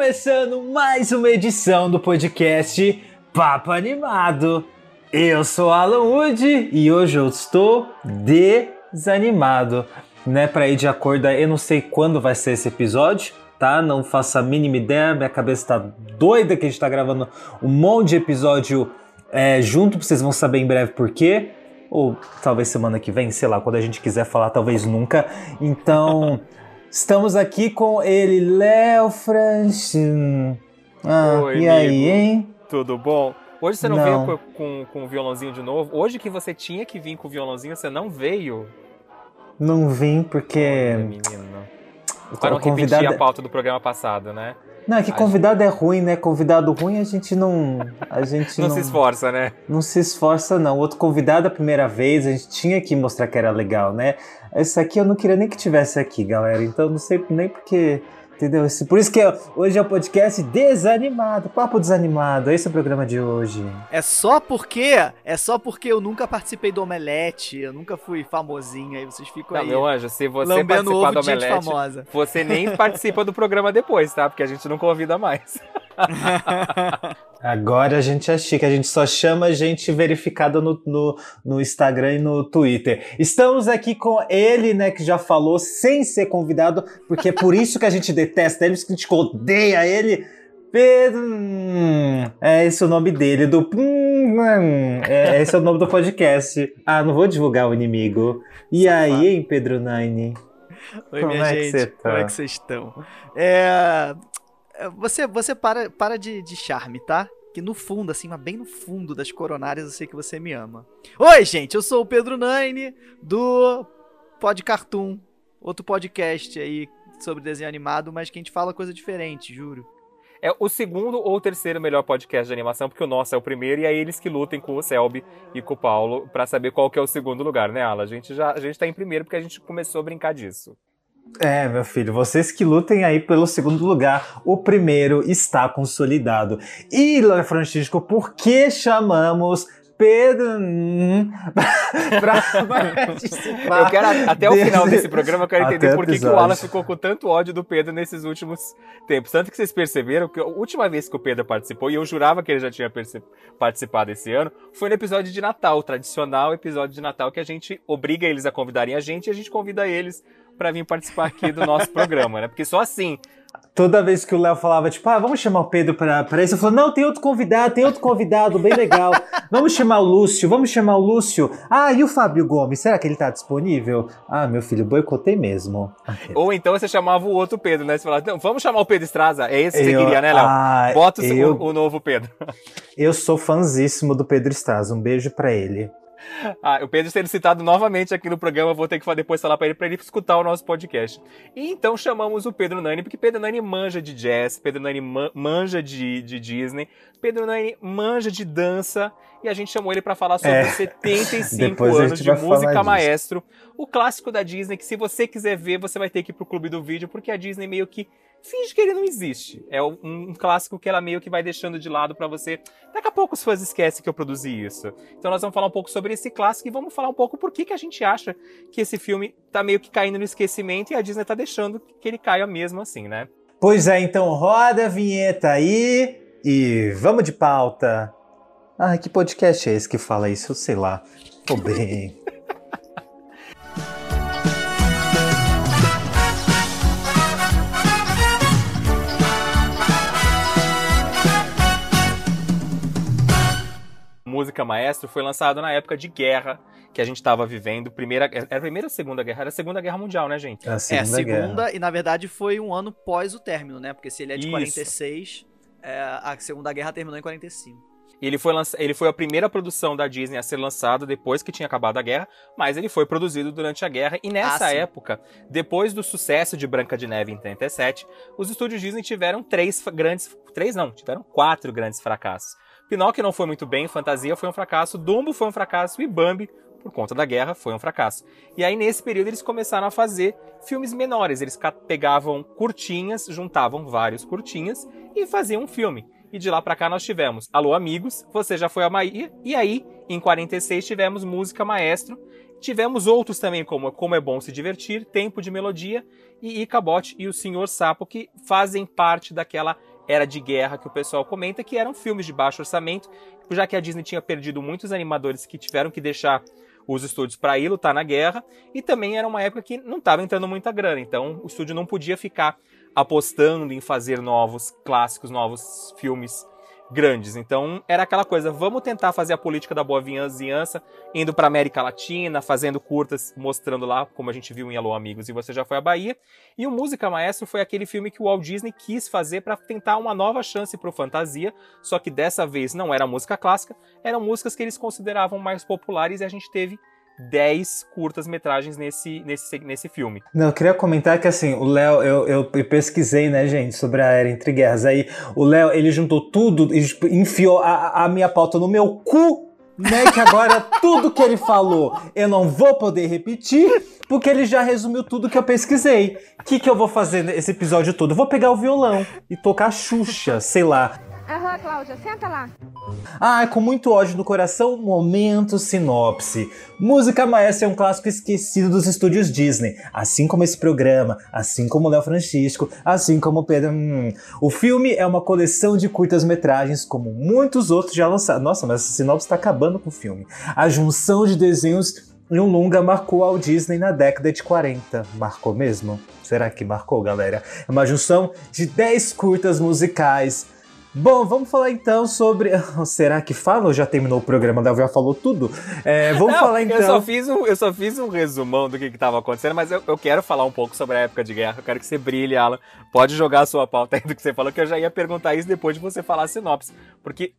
começando mais uma edição do podcast Papo Animado. Eu sou Alan Wood e hoje eu estou desanimado, né? Pra ir de acordo, eu não sei quando vai ser esse episódio, tá? Não faço a mínima ideia, minha cabeça tá doida que a gente tá gravando um monte de episódio é, junto, vocês vão saber em breve por quê. Ou talvez semana que vem, sei lá, quando a gente quiser falar, talvez nunca. Então. Estamos aqui com ele, Léo Franchin. Ah, Oi, e amigo. aí, hein? Tudo bom? Hoje você não, Não. veio com, com, com o violãozinho de novo? Hoje que você tinha que vir com o violãozinho, você não veio? Não vim porque. Olha, menino. o Para não convidado- repetir a pauta do programa passado, né? Não, é que convidado é ruim, né? Convidado ruim a gente não. A gente Não, não, se esforça, né? não se esforça, não. Outro convidado a primeira vez, a gente tinha que mostrar que era legal, né? Esse aqui eu não queria nem que tivesse aqui, galera. Então não sei nem porque. Entendeu? Esse- Por isso que hoje é o podcast desanimado, papo desanimado. Esse é o programa de hoje. É só porque é só porque eu nunca participei do Omelete, eu nunca fui famosinho, aí vocês ficam Não, aí meu anjo, se você participar ovo do Omelete, famosa. você nem participa do programa depois, tá? Porque a gente não convida mais. Agora a gente é chique, a gente só chama gente verificada no, no, no Instagram e no Twitter. Estamos aqui com ele, né, que já falou sem ser convidado, porque é por isso que a gente detesta ele, por isso que a gente odeia ele. Pedro. hum, É esse o nome dele, do. hum, hum, É, esse é o nome do podcast. Ah, não vou divulgar o inimigo. E aí, hein, Pedro Nine? Oi, Como minha é que gente, você como tá? é que vocês estão? É, é, você você para, para de, de charme, tá? Que no fundo, assim, mas bem no fundo das coronárias, eu sei que você me ama. Oi, gente, eu sou o Pedro Nine, do Pod Cartoon, outro podcast aí sobre desenho animado, mas que a gente fala coisa diferente, juro. É o segundo ou terceiro melhor podcast de animação, porque o nosso é o primeiro, e é eles que lutem com o Selby e com o Paulo pra saber qual que é o segundo lugar, né, Ala? A gente já a gente tá em primeiro porque a gente começou a brincar disso. É, meu filho, vocês que lutem aí pelo segundo lugar, o primeiro está consolidado. E, Léo Francisco, por que chamamos Pedro hum, pra participar? Eu quero, até o final desse- desse programa, eu quero entender por que, que o. Alan ficou com tanto ódio do Pedro nesses últimos tempos. Tanto que vocês perceberam que a última vez que o Pedro participou, e eu jurava que ele já tinha participado esse ano, foi no episódio de Natal, o tradicional episódio de Natal, que a gente obriga eles a convidarem a gente e a gente convida eles pra vir participar aqui do nosso programa, né? Porque só assim Toda vez que o Léo falava, tipo, ah, vamos chamar o Pedro pra, pra isso, eu falava, não, tem outro convidado, tem outro convidado, bem legal. Vamos chamar o Lúcio, vamos chamar o Lúcio. Ah, e o Fábio Gomes, será que ele tá disponível? Ah, meu filho, boicotei mesmo. Ou então você chamava o outro Pedro, né? Você falava, não, vamos chamar o Pedro Estraza. É esse que você Eu- queria, né, Léo? ah, Bota o, eu- o, o novo Pedro. Eu sou fãzíssimo do Pedro Straz, um beijo pra ele. Ah, o Pedro sendo citado novamente aqui no programa, vou ter que depois falar pra ele, pra ele escutar o nosso podcast. E então chamamos o Pedro Nani, porque Pedro Nani manja de jazz, Pedro Nani ma- manja de, de Disney, Pedro Nani manja de dança, e a gente chamou ele pra falar sobre É. 75 Depois a anos de música maestro, o clássico da Disney, que se você quiser ver, você vai ter que ir pro clube do vídeo, porque a Disney meio que finge que ele não existe. É um, clássico que ela meio que vai deixando de lado pra você. Daqui a pouco os fãs esquecem que eu produzi isso. Então nós vamos falar um pouco sobre esse clássico e vamos falar um pouco por que, que a gente acha que esse filme tá meio que caindo no esquecimento e a Disney tá deixando que ele caia mesmo assim, né? Pois é, então roda a vinheta aí e vamos de pauta. Ah, que podcast é esse que fala isso? Eu sei lá. Tô bem. Música Maestro foi lançado na época de guerra que a gente estava vivendo. Primeira, era a primeira ou segunda guerra? Era a segunda guerra mundial, né, gente? A É, segunda, segunda, e na verdade foi um ano pós o término, né? Porque se ele é de Isso. 46, é, a Segunda Guerra terminou em 45. E Ele foi, lança... ele foi a primeira produção da Disney a ser lançada depois que tinha acabado a guerra, mas ele foi produzido durante a guerra. E nessa Ah, época, depois do sucesso de Branca de Neve em 37, os estúdios Disney tiveram três grandes. Três não, tiveram quatro grandes fracassos. Pinóquio não foi muito bem, Fantasia foi um fracasso, Dumbo foi um fracasso e Bambi, por conta da guerra, foi um fracasso. E aí, nesse período, eles começaram a fazer filmes menores. Eles pegavam curtinhas, juntavam vários curtinhas e faziam um filme. E de lá pra cá nós tivemos Alô Amigos, Você Já Foi a Bahia, e aí, em 46, tivemos Música Maestro. Tivemos outros também, como Como é Bom Se Divertir, Tempo de Melodia e Icabote e o Senhor Sapo, que fazem parte daquela era de guerra que o pessoal comenta, que eram filmes de baixo orçamento, já que a Disney tinha perdido muitos animadores que tiveram que deixar os estúdios para ir lutar na guerra, e também era uma época que não estava entrando muita grana, então o estúdio não podia ficar apostando em fazer novos clássicos, novos filmes grandes. Então era aquela coisa, vamos tentar fazer a política da boa vizinhança, indo para América Latina, fazendo curtas, mostrando lá, como a gente viu em Alô Amigos e Você Já Foi à Bahia. E o Música Maestro foi aquele filme que o Walt Disney quis fazer para tentar uma nova chance para o fantasia, só que dessa vez não era música clássica, eram músicas que eles consideravam mais populares e a gente teve 10 curtas-metragens nesse, nesse, nesse filme. Não, eu queria comentar que assim, o Léo, eu, eu pesquisei, né, gente, sobre a era entre guerras. Aí o Léo, ele juntou tudo e tipo, enfiou a, a minha pauta no meu cu, né? Que agora tudo que ele falou eu não vou poder repetir, porque ele já resumiu tudo que eu pesquisei. O que, que eu vou fazer nesse episódio todo? Eu vou pegar o violão e tocar Xuxa, sei lá. Aham, Cláudia, senta lá. Ah, com muito ódio no coração, momento sinopse. Música Maestra é um clássico esquecido dos estúdios Disney, assim como esse programa, assim como Léo Francisco, assim como Pedro. Hum. O filme é uma coleção de curtas-metragens, como muitos outros já lançados. Nossa, mas essa sinopse está acabando com o filme. A junção de desenhos em um longa marcou ao Disney na década de 40. Marcou mesmo? Será que marcou, galera? É uma junção de 10 curtas musicais. Bom, vamos falar então sobre. Será que fala ou já terminou o programa? Léo já falou tudo? É, vamos Não, falar então. Eu só fiz um, eu só fiz um resumão do que estava acontecendo, mas eu, eu quero falar um pouco sobre a época de guerra. Eu quero que você brilhe, Alan. Pode jogar a sua pauta aí do que você falou, que eu já ia perguntar isso depois de você falar a sinopse. Porque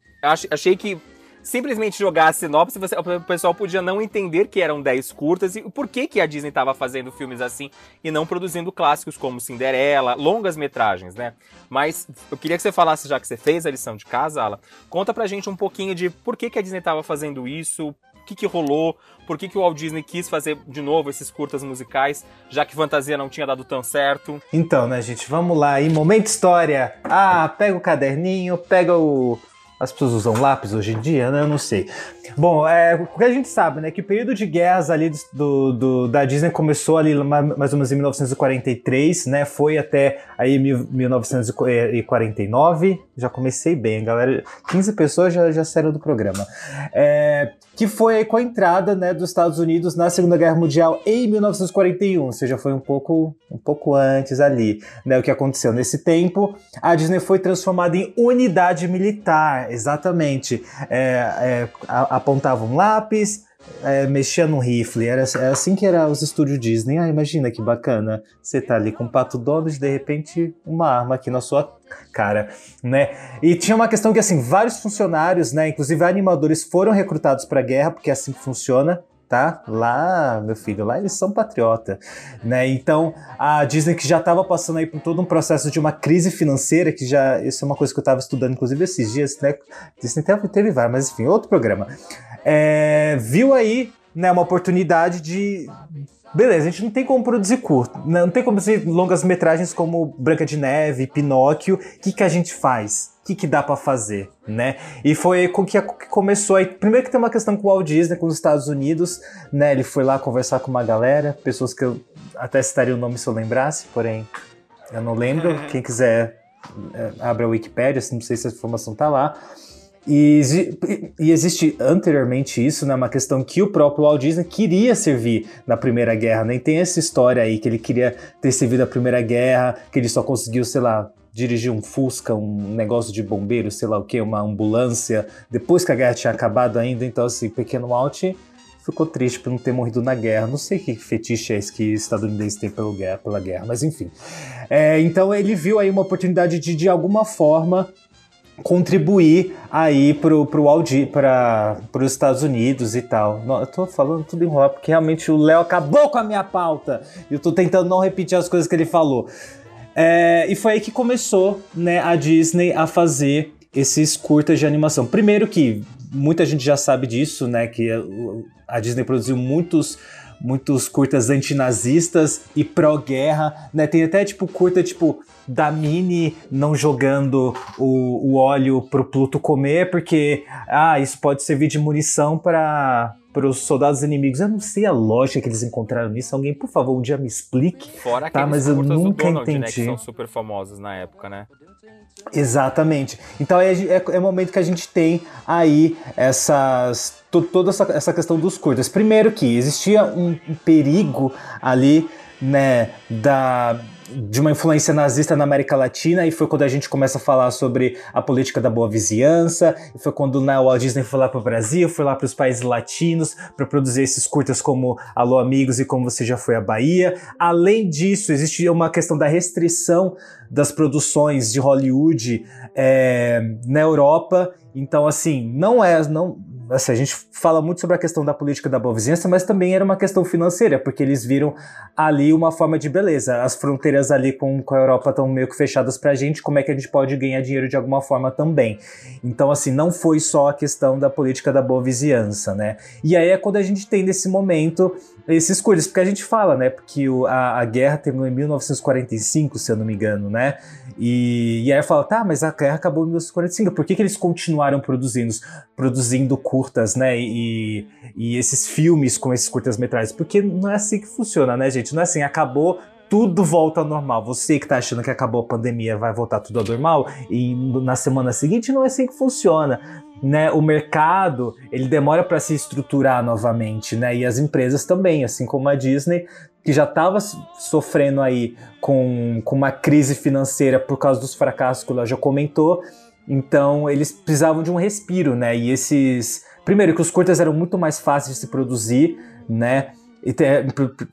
achei que simplesmente jogar a sinopse, você- o pessoal podia não entender que eram 10 curtas e por que, que a Disney estava fazendo filmes assim e não produzindo clássicos como Cinderela, longas metragens, né? Mas eu queria que você falasse, já que você fez a lição de casa, Alan, conta pra gente um pouquinho de por que, que a Disney estava fazendo isso, o que, que rolou, por que, que o Walt Disney quis fazer de novo esses curtas musicais, já que fantasia não tinha dado tão certo. Então, né, gente, vamos lá aí, momento história. Ah, pega o caderninho, pega o. As pessoas usam lápis hoje em dia, né? Eu não sei. Bom, é, o que a gente sabe, né? Que o período de guerras ali do, do- da Disney começou ali ma- mais ou menos em 1943, né? Foi até aí mil- 1949. Já comecei bem, galera. 15 pessoas já, já saíram do programa. É, que foi com a entrada né, dos Estados Unidos na Segunda Guerra Mundial em 1941, ou seja, foi um pouco, um pouco antes ali, né, o que aconteceu nesse tempo. A Disney foi transformada em unidade militar, exatamente. É, é, apontava um lápis, é, mexia num rifle, era, era assim que era os estúdios Disney. Ah, imagina que bacana, você tá ali com o Pato Donald, de repente uma arma aqui na sua cara, né? E tinha uma questão que, assim, vários funcionários, né, inclusive animadores, foram recrutados pra guerra, porque é assim que funciona, tá? Lá, meu filho, lá eles são patriota, né? Então, a Disney que já estava passando aí por todo um processo de uma crise financeira, que já, isso é uma coisa que eu estava estudando, inclusive, esses dias, né? Disney teve, teve vários, mas enfim, outro programa. É, viu aí, né, uma oportunidade de Beleza, a gente não tem como produzir curto, não tem como produzir longas metragens como Branca de Neve, Pinóquio. O que, que a gente faz? O que, que dá pra fazer, né? E foi com que que começou aí. Primeiro que tem uma questão com o Walt Disney, com os Estados Unidos, né? Ele foi lá conversar com uma galera, pessoas que eu até citaria o nome se eu lembrasse, porém eu não lembro. Quem quiser, é, abra a Wikipédia, não sei se a informação tá lá. E, e existe anteriormente isso, né, uma questão que o próprio Walt Disney queria servir na Primeira Guerra, nem tem essa história aí que ele queria ter servido a Primeira Guerra, que ele só conseguiu, sei lá, dirigir um Fusca, um negócio de bombeiro, sei lá o que, uma ambulância, depois que a guerra tinha acabado ainda. Então, assim, Pequeno Walt ficou triste por não ter morrido na guerra. Não sei que fetiche é esse que estadunidense tem pela guerra, pela guerra mas enfim. É, então ele viu aí uma oportunidade de, de alguma forma, contribuir aí pro, pro Aldi, para os Estados Unidos e tal. Eu tô falando tudo enrolado porque realmente o Léo acabou com a minha pauta. Eu tô tentando não repetir as coisas que ele falou. É, e foi aí que começou né, a Disney a fazer esses curtas de animação. Primeiro que muita gente já sabe disso, né? Que a Disney produziu muitos muitos curtas antinazistas e pró-guerra, né? Tem até tipo curta tipo da Mini não jogando o, o óleo pro Pluto comer, porque ah, isso pode servir de munição para para os soldados inimigos. Eu não sei a lógica que eles encontraram nisso. Alguém, por favor, um dia me explique. Fora tá, mas eu nunca Donald, entendi. Né, que são super famosos na época, né? Exatamente. Então é, é, é o momento que a gente tem aí essas to, toda essa, essa questão dos curtas. Primeiro que existia um perigo ali, né, da de uma influência nazista na América Latina e foi quando a gente começa a falar sobre a política da boa vizinhança, e foi quando o Walt Disney foi lá para o Brasil, foi lá para os países latinos para produzir esses curtas como Alô Amigos e Como Você Já Foi à Bahia. Além disso, existia uma questão da restrição das produções de Hollywood é, na Europa. Então, assim, não é, não, assim, a gente fala muito sobre a questão da política da boa vizinhança, mas também era uma questão financeira, porque eles viram ali uma forma de beleza. As fronteiras ali com, com a Europa estão meio que fechadas pra gente, como é que a gente pode ganhar dinheiro de alguma forma também. Então, assim, não foi só a questão da política da boa vizinhança, né? E aí é quando a gente tem nesse momento esses coisas, porque a gente fala, né, porque o, a, a guerra terminou em 1945, se eu não me engano, né? E, e aí fala, tá, mas a guerra acabou em 1945, por que, que eles continuaram produzindo, produzindo curtas, né? E, e esses filmes com esses curtas-metragens? Porque não é assim que funciona, né, gente? Não é assim, acabou, tudo volta ao normal. Você que tá achando que acabou a pandemia vai voltar tudo ao normal e na semana seguinte não é assim que funciona. Né, o mercado ele demora para se estruturar novamente, né? E as empresas também, assim como a Disney, que já estava sofrendo aí com, com uma crise financeira por causa dos fracassos que o já comentou. Então eles precisavam de um respiro, né? E esses. Primeiro, que os curtas eram muito mais fáceis de se produzir, né? E te,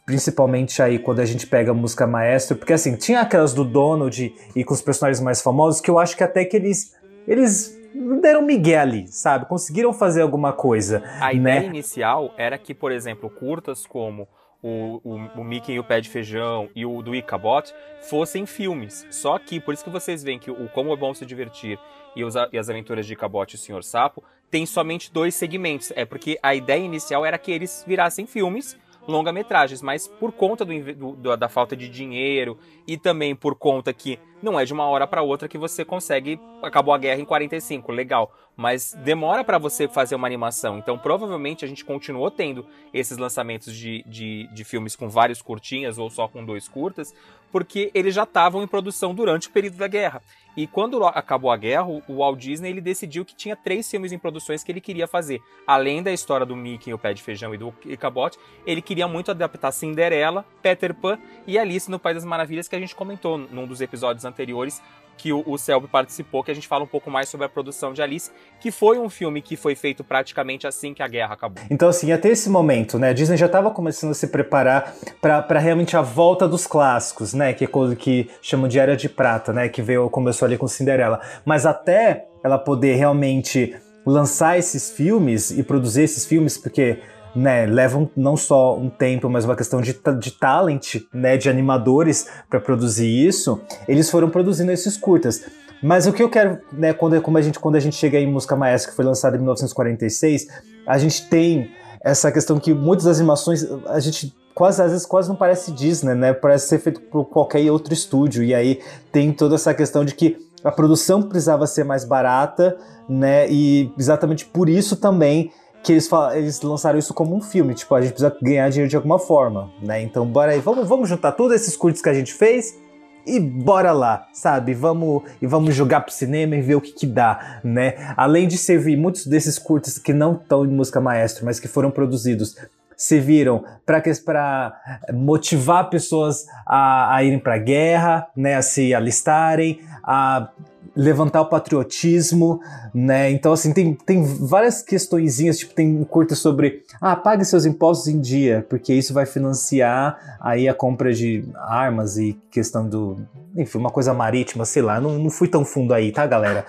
principalmente aí quando a gente pega a música maestro, porque assim, tinha aquelas do Donald e com os personagens mais famosos que eu acho que até que eles. Eles deram migué ali, sabe? Conseguiram fazer alguma coisa. A né? ideia inicial era que, por exemplo, curtas como o, o, o, Mickey e o Pé de Feijão e o do Icabot fossem filmes. Só que, por isso que vocês veem que o Como é Bom Se Divertir e, os, e as Aventuras de Icabot e o Senhor Sapo tem somente dois segmentos. É porque a ideia inicial era que eles virassem filmes longa-metragens, mas por conta do, do, da falta de dinheiro e também por conta que não é de uma hora para outra que você consegue. Acabou a guerra em 45, legal. Mas demora para você fazer uma animação. Então, provavelmente, a gente continuou tendo esses lançamentos de, de, de filmes com vários curtinhas ou só com dois curtas, porque eles já estavam em produção durante o período da guerra. E quando acabou a guerra, o Walt Disney ele decidiu que tinha três filmes em produções que ele queria fazer. Além da história do Mickey, o Pé de Feijão e do Icabot, ele queria muito adaptar Cinderela, Peter Pan e Alice no País das Maravilhas, que a gente comentou num dos episódios anteriores, que o, o Selby participou, que a gente fala um pouco mais sobre a produção de Alice, que foi um filme que foi feito praticamente assim que a guerra acabou. Então, assim, até esse momento, né, a Disney já estava começando a se preparar para realmente a volta dos clássicos, né, que é coisa que chamam de Era de Prata, né, que veio, começou ali com Cinderela. Mas até ela poder realmente lançar esses filmes e produzir esses filmes, porque né, levam não só um tempo, mas uma questão de, de talent, né, de animadores para produzir isso, eles foram produzindo esses curtas. Mas o que eu quero, né, quando, como a gente, quando a gente chega em Música Maestra, que foi lançada em 1946, a gente tem essa questão que muitas das animações, a gente quase às vezes quase não parece Disney, né? Parece ser feito por qualquer outro estúdio. E aí tem toda essa questão de que a produção precisava ser mais barata, né? E exatamente por isso também que eles, eles lançaram isso como um filme, tipo, a gente precisa ganhar dinheiro de alguma forma, né? Então, bora aí, vamos, vamos juntar todos esses curtos que a gente fez e bora lá, sabe? Vamos e vamos jogar pro cinema e ver o que que dá, né? Além de servir muitos desses curtos que não estão em música maestro, mas que foram produzidos serviram para motivar pessoas a, a irem para a guerra, né, a se alistarem, a levantar o patriotismo, né? Então, assim, tem, tem várias questõezinhas, tipo, tem um curta sobre, ah, pague seus impostos em dia, porque isso vai financiar aí a compra de armas e questão do, enfim, uma coisa marítima, sei lá, não, não fui tão fundo aí, tá, galera?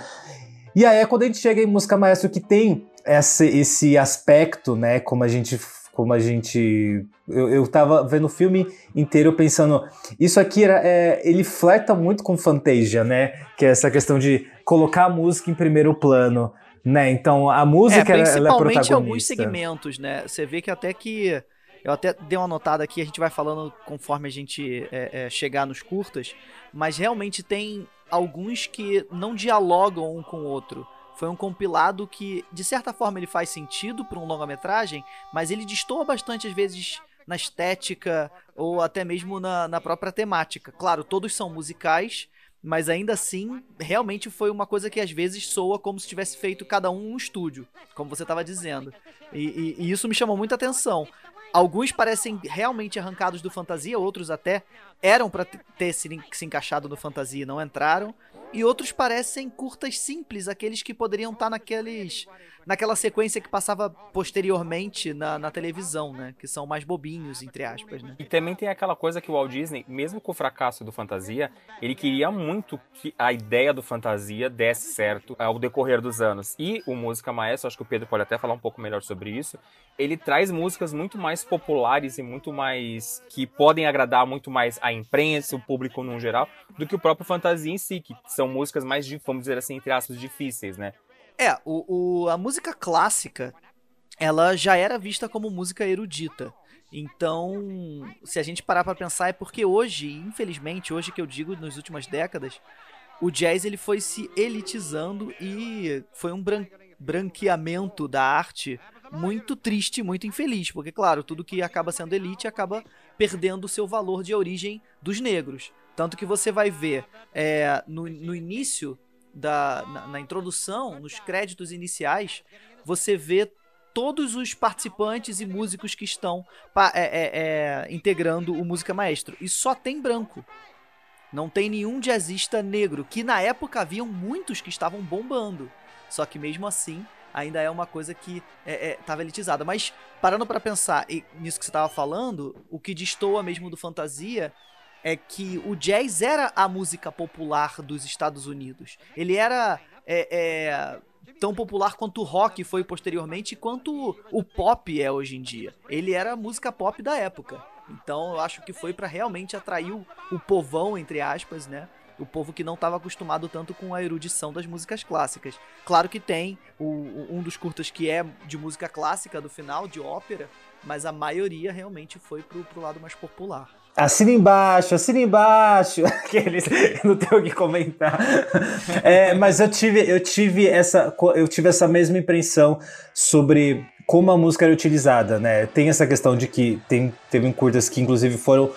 E aí é quando a gente chega em Música Maestro que tem esse, esse aspecto, né, como a gente como a gente. Eu, eu tava vendo o filme inteiro pensando. Isso aqui era, é, ele flerta muito com Fantasia, né? Que é essa questão de colocar a música em primeiro plano. Né? Então a música é, ela, ela é protagonista. alguns segmentos, né? Você vê que até que. Eu até dei uma notada aqui, a gente vai falando conforme a gente é, é, chegar nos curtas, mas realmente tem alguns que não dialogam um com o outro. Foi um compilado que, de certa forma, ele faz sentido para um longa-metragem, mas ele destoa bastante, às vezes, na estética ou até mesmo na, na própria temática. Claro, todos são musicais, mas ainda assim, realmente foi uma coisa que às vezes soa como se tivesse feito cada um um estúdio, como você estava dizendo. E, e, e, isso me chamou muita atenção. Alguns parecem realmente arrancados do fantasia, outros até eram para ter se, se encaixado no fantasia e não entraram e outros parecem curtas simples, aqueles que poderiam estar tá naqueles naquela sequência que passava posteriormente na, na televisão, né? Que são mais bobinhos, entre aspas, né? E também tem aquela coisa que o Walt Disney, mesmo com o fracasso do Fantasia, ele queria muito que a ideia do Fantasia desse certo ao decorrer dos anos. E o Música Maestro, acho que o Pedro pode até falar um pouco melhor sobre isso, ele traz músicas muito mais populares e muito mais... que podem agradar muito mais a imprensa, o público no geral, do que o próprio Fantasia em si, que são músicas mais, vamos dizer assim, entre aspas, difíceis, né? É, o, o, a música clássica, ela já era vista como música erudita. Então, se a gente parar para pensar, é porque hoje, infelizmente, hoje que eu digo, nas últimas décadas, o jazz ele foi se elitizando e foi um bran branqueamento da arte muito triste, muito infeliz, porque claro, tudo que acaba sendo elite acaba perdendo o seu valor de origem dos negros. Tanto que você vai ver é, no, no início da, na, na introdução, nos créditos iniciais, você vê todos os participantes e músicos que estão é, é, é, integrando o Música Maestro. E só tem branco. Não tem nenhum jazzista negro, que na época haviam muitos que estavam bombando. Só que mesmo assim, ainda é uma coisa que estava é, é, elitizada. Mas parando para pensar nisso que você estava falando, o que destoa mesmo do fantasia é que o jazz era a música popular dos Estados Unidos. Ele era é, é, tão popular quanto o rock foi posteriormente, quanto o pop é hoje em dia. Ele era a música pop da época. Então eu acho que foi para realmente atrair o, o povão, entre aspas, né? o povo que não estava acostumado tanto com a erudição das músicas clássicas. Claro que tem o, um dos curtas que é de música clássica do final, de ópera, mas a maioria realmente foi pro, pro lado mais popular. Assina embaixo, assina embaixo. Aqueles, não tenho o que comentar. É, mas eu tive, eu tive essa, eu tive essa mesma impressão sobre como a música era utilizada, né? Tem essa questão de que tem, teve curtas que inclusive foram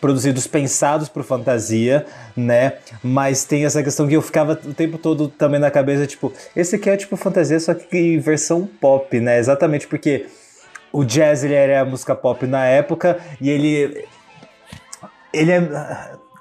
produzidos pensados para fantasia, né? Mas tem essa questão que eu ficava o tempo todo também na cabeça, tipo, esse aqui é tipo fantasia, só que em versão pop, né? Exatamente porque o jazz ele era a música pop na época e ele ele é.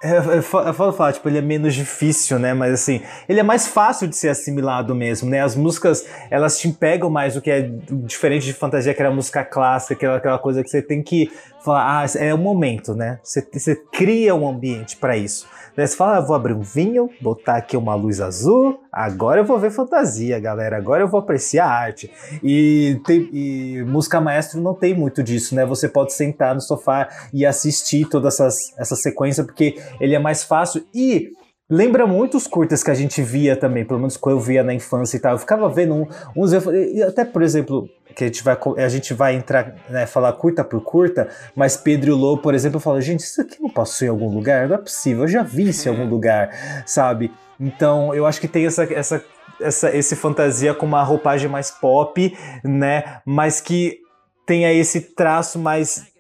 É, é, é falo falar, tipo, ele é menos difícil, né? Mas assim, ele é mais fácil de ser assimilado mesmo, né? As músicas, elas te pegam mais do que é diferente de fantasia, que era música clássica, aquela, aquela coisa que você tem que falar, ah, é o momento, né? Você, você cria um ambiente para isso. Daí você fala, ah, vou abrir um vinho, botar aqui uma luz azul, agora eu vou ver fantasia, galera, agora eu vou apreciar arte. E, tem, e música maestro não tem muito disso, né? Você pode sentar no sofá e assistir toda essas, essa sequência, porque ele é mais fácil e lembra muito os curtas que a gente via também, pelo menos que eu via na infância e tal. Eu ficava vendo um, uns, até por exemplo, que a gente vai, a gente vai entrar, né, falar curta por curta, mas Pedro Lô, por exemplo, fala, gente, isso aqui não passou em algum lugar? Não é possível, eu já vi isso em algum lugar, sabe? Então, eu acho que tem essa, essa, essa esse fantasia com uma roupagem mais pop, né, mas que tenha esse traço mais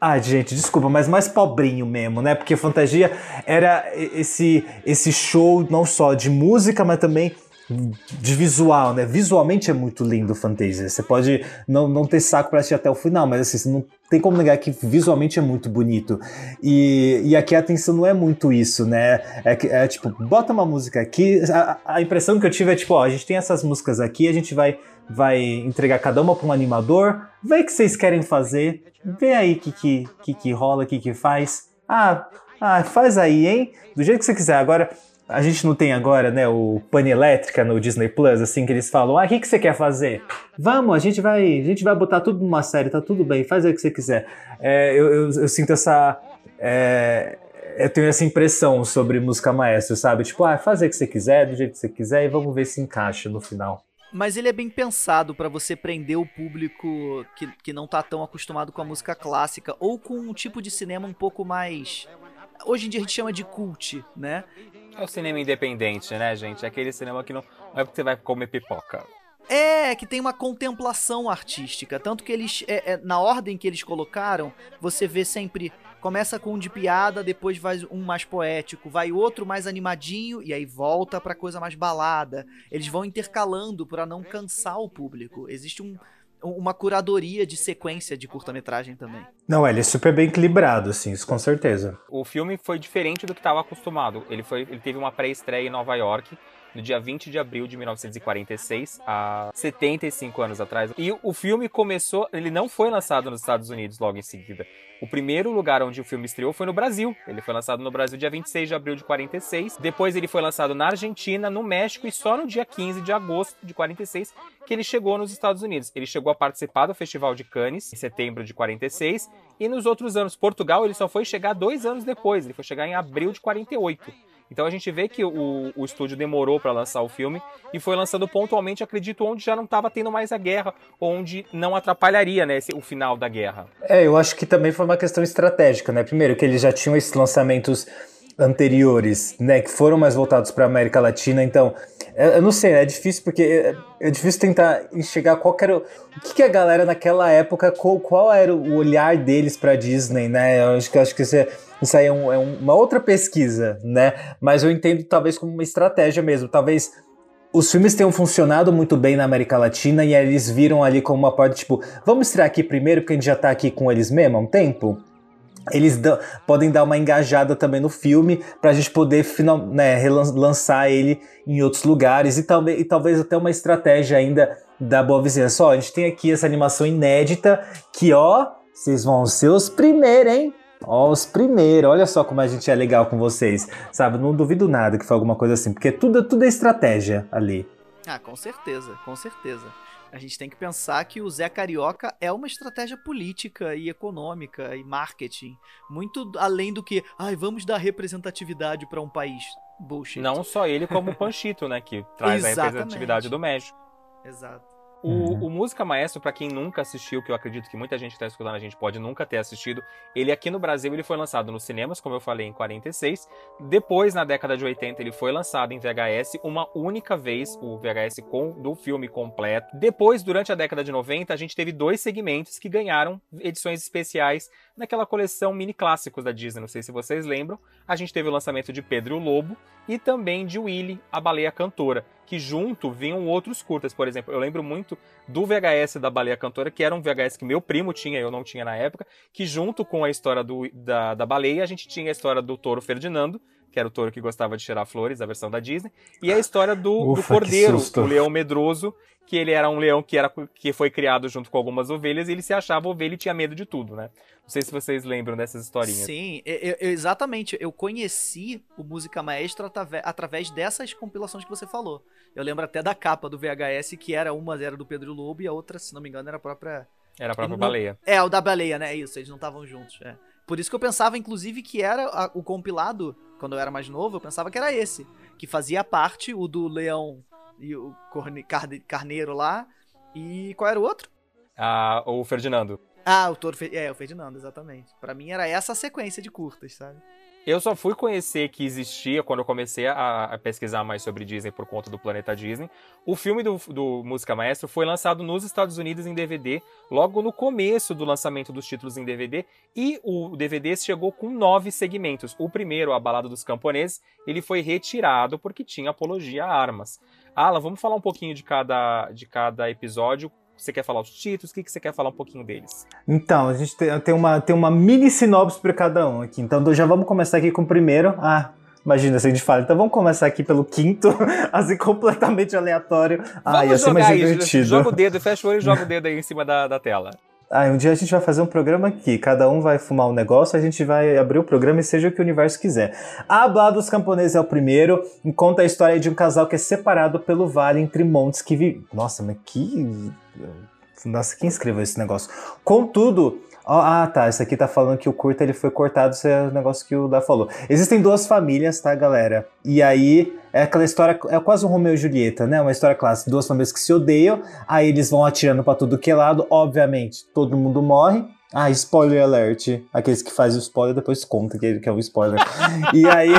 ah, gente, desculpa, mas mais pobrinho mesmo, né? Porque Fantasia era esse esse show não só de música, mas também de visual, né? Visualmente é muito lindo Fantasia. Você pode não, não ter saco para assistir até o final, mas assim, você não tem como negar que visualmente é muito bonito. E, e aqui a atenção não é muito isso, né? É, é tipo, bota uma música aqui. A, a, impressão que eu tive é tipo, ó, a gente tem essas músicas aqui, a gente vai, vai entregar cada uma para um animador. Vê o que vocês querem fazer. Vê aí o que, que, que, que rola, o que, que faz. Ah, ah, faz aí, hein? Do jeito que você quiser. Agora, a gente não tem agora, né, o pane elétrica no Disney Plus, assim, que eles falam, ah, o que, que você quer fazer? Vamos, a gente vai, a gente vai botar tudo numa série, tá tudo bem, faz aí o que você quiser. É, eu, eu, eu, sinto essa. É, eu tenho essa impressão sobre música maestra, sabe? Tipo, ah, faz aí o que você quiser, do jeito que você quiser, e vamos ver se encaixa no final. Mas ele é bem pensado para você prender o público que, que não tá tão acostumado com a música clássica, ou com um tipo de cinema um pouco mais hoje em dia a gente chama de cult, né? É o cinema independente, né, gente? É aquele cinema que não, não é porque você vai comer pipoca. É, que tem uma contemplação artística. Tanto que eles, é, é, na ordem que eles colocaram, você vê sempre. Começa com um de piada, depois vai um mais poético, vai outro mais animadinho e aí volta pra coisa mais balada. Eles vão intercalando para não cansar o público. Existe um, uma curadoria de sequência de curta-metragem também. Não, ele é super bem equilibrado, assim, isso com certeza. O filme foi diferente do que estava acostumado. Ele, foi, ele teve uma pré-estreia em Nova York, no dia 20 de abril de 1946, há 75 anos atrás. E o filme começou, ele não foi lançado nos Estados Unidos logo em seguida. O primeiro lugar onde o filme estreou foi no Brasil. Ele foi lançado no Brasil dia 26 de abril de 46. Depois ele foi lançado na Argentina, no México e só no dia 15 de agosto de 46 que ele chegou nos Estados Unidos. Ele chegou a participar do Festival de Cannes em setembro de 46 e nos outros anos Portugal ele só foi chegar dois anos depois. Ele foi chegar em abril de 48. Então a gente vê que o, o estúdio demorou para lançar o filme e foi lançando pontualmente, acredito, onde já não estava tendo mais a guerra, onde não atrapalharia né, esse, o final da guerra. É, eu acho que também foi uma questão estratégica, né? Primeiro, que eles já tinham esses lançamentos anteriores, né, que foram mais voltados para a América Latina, então eu não sei, é difícil porque é, é difícil tentar enxergar qual era o, o que, que, a galera naquela época, qual, qual era o olhar deles para Disney, né? Eu acho que acho que isso, é, isso aí é, um, é, uma outra pesquisa, né? Mas eu entendo talvez como uma estratégia mesmo, talvez os filmes tenham funcionado muito bem na América Latina e eles viram ali como uma porta, tipo, vamos estrear aqui primeiro porque a gente já tá aqui com eles mesmo há um tempo? Eles podem dar uma engajada também no filme para a gente poder final, né, relançar ele em outros lugares e, talvez, e talvez até uma estratégia ainda da Boa Vizinhança. Ó, a gente tem aqui essa animação inédita que, ó, vocês vão ser os primeiros, hein? Ó, os primeiros. Olha só como a gente é legal com vocês, sabe? Não duvido nada que foi alguma coisa assim, porque tudo, tudo é estratégia ali. Ah, com certeza, com certeza. A gente tem que pensar que o Zé Carioca é uma estratégia política e econômica e marketing. Muito além do que, ai, vamos dar representatividade para um país. Bullshit. Não só ele, como o Panchito, né? Que traz a representatividade do México. Exato. O, uhum. o Música Maestro, para quem nunca assistiu, que eu acredito que muita gente que tá escutando a gente pode nunca ter assistido, ele aqui no Brasil ele foi lançado nos cinemas, como eu falei, em 46. Depois, na década de 80, ele foi lançado em VHS uma única vez, o VHS com, do filme completo. Depois, durante a década de 90, a gente teve dois segmentos que ganharam edições especiais naquela coleção mini clássicos da Disney, não sei se vocês lembram. A gente teve o lançamento de Pedro o Lobo e também de Willy, a Baleia Cantora que junto vinham outros curtas. Por exemplo, eu lembro muito do VHS da Baleia Cantora, que era um VHS que meu primo tinha, eu não tinha na época, que junto com a história do, da, da baleia, a gente tinha a história do touro Ferdinando, que era o touro que gostava de cheirar flores, a versão da Disney, e a história do, Ufa, do cordeiro, o leão medroso, que ele era um leão que, era, que foi criado junto com algumas ovelhas e ele se achava ovelha e tinha medo de tudo, né? Não sei se vocês lembram dessas historinhas. Sim, eu, eu, exatamente. Eu conheci o Música Maestra através dessas compilações que você falou. Eu lembro até da capa do VHS, que era uma era do Pedro Lobo e a outra, se não me engano, era a própria. Era a própria não... baleia. É, o da baleia, né? Isso, eles não estavam juntos. É. Por isso que eu pensava, inclusive, que era a, o compilado, quando eu era mais novo, eu pensava que era esse. Que fazia parte o do leão e o corne, carne, carneiro lá. E qual era o outro? Ah, o Ferdinando. Ah, o touro. É, o Ferdinando, exatamente. Para mim era essa a sequência de curtas, sabe? Eu só fui conhecer que existia quando eu comecei a, a, pesquisar mais sobre Disney por conta do Planeta Disney. O filme do, do, Música Maestro foi lançado nos Estados Unidos em DVD, logo no começo do lançamento dos títulos em DVD, e o DVD chegou com nove segmentos. O primeiro, A Balada dos Camponeses, ele foi retirado porque tinha apologia a armas. Ala, vamos falar um pouquinho de cada, de cada episódio. Você quer falar os títulos? O que, que você quer falar um pouquinho deles? Então, a gente tem, uma, tem uma mini sinopse para cada um aqui. Então, já vamos começar aqui com o primeiro. Ah, imagina se a gente fala. Então, vamos começar aqui pelo quinto, assim, completamente aleatório. Ah, ia ser mais divertido. Joga o dedo, fecha o olho e joga o dedo aí em cima da, da tela. Ah, um dia a gente vai fazer um programa aqui. Cada um vai fumar um negócio, a gente vai abrir o programa e seja o que o universo quiser. A Blá dos Camponeses é o primeiro, conta a história de um casal que é separado pelo vale entre montes que vive. Nossa, mas que. Nossa, quem escreveu esse negócio? Contudo, ah, tá. Isso aqui tá falando que o curta ele foi cortado, isso é o negócio que o Da falou. Existem duas famílias, tá, galera? E aí é aquela história, é quase um Romeu e Julieta, né? Uma história clássica. Duas famílias que se odeiam, aí eles vão atirando para tudo que é lado. Obviamente, todo mundo morre. Ah, spoiler alert. Aqueles que fazem o spoiler depois conta que, que é um spoiler. e aí.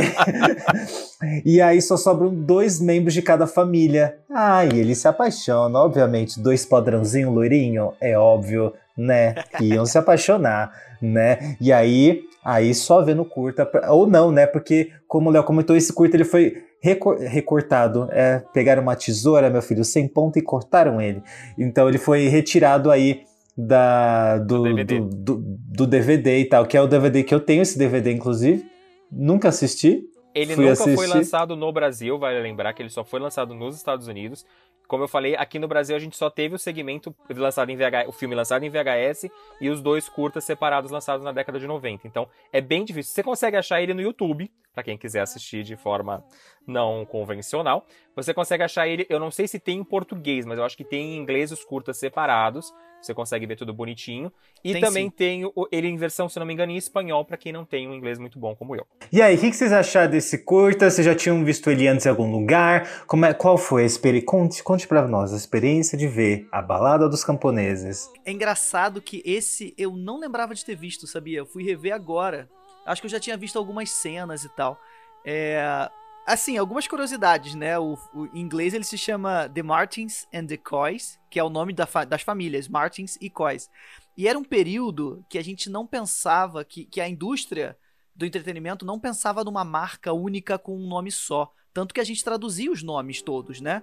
e aí só sobram dois membros de cada família. Ah, e eles se apaixonam, obviamente. Dois padrãozinho loirinho, é óbvio né? Que iam se apaixonar, né? E aí, aí só vendo curta, ou não, né? Porque, como o Léo comentou, esse curta ele foi recortado. É, pegaram uma tesoura, meu filho, sem ponta e cortaram ele. Então ele foi retirado aí da, do, do, DVD. Do, do, DVD e tal, que é o DVD que eu tenho, esse DVD, inclusive. Nunca assisti. Ele nunca assistir. foi lançado no Brasil, vale lembrar que ele só foi lançado nos Estados Unidos. Como eu falei, aqui no Brasil a gente só teve o segmento lançado em VHS, o filme lançado em VHS e os dois curtas separados lançados na década de 90. Então é bem difícil. Você consegue achar ele no YouTube, para quem quiser assistir de forma não convencional. Você consegue achar ele, eu não sei se tem em português, mas eu acho que tem em inglês os curtas separados. Você consegue ver tudo bonitinho. E tem também sim. tem o, ele em versão, se não me engano, em espanhol, para quem não tem um inglês muito bom como eu. E aí, o que, que, vocês acharam desse curta? Vocês já tinham visto ele antes em algum lugar? Como é, qual foi a experiência? Conte, conte para nós a experiência de ver a Balada dos Camponeses. É engraçado que esse eu não lembrava de ter visto, sabia? Eu fui rever agora. Acho que eu já tinha visto algumas cenas e tal. É, Assim, algumas curiosidades, né? O, o, em inglês ele se chama The Martins and the Coys, que é o nome da fa das famílias, Martins e Coys. E era um período que a gente não pensava, que, que a indústria do entretenimento não pensava numa marca única com um nome só. Tanto que a gente traduzia os nomes todos, né?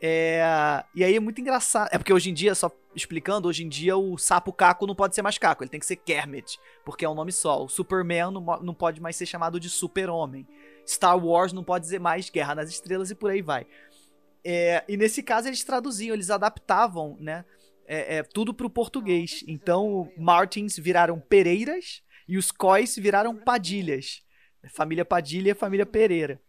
É, e aí é muito engraçado. É porque hoje em dia, só explicando, hoje em dia o sapo caco não pode ser mais caco, ele tem que ser Kermit, porque é um nome só. O Superman não, não pode mais ser chamado de Super-Homem. Star Wars não pode dizer mais Guerra nas Estrelas e por aí vai. É, e nesse caso eles traduziam, eles adaptavam, né? É, é, tudo pro português. Então, Martins viraram Pereiras e os Cois viraram Padilhas. Família Padilha, família Pereira.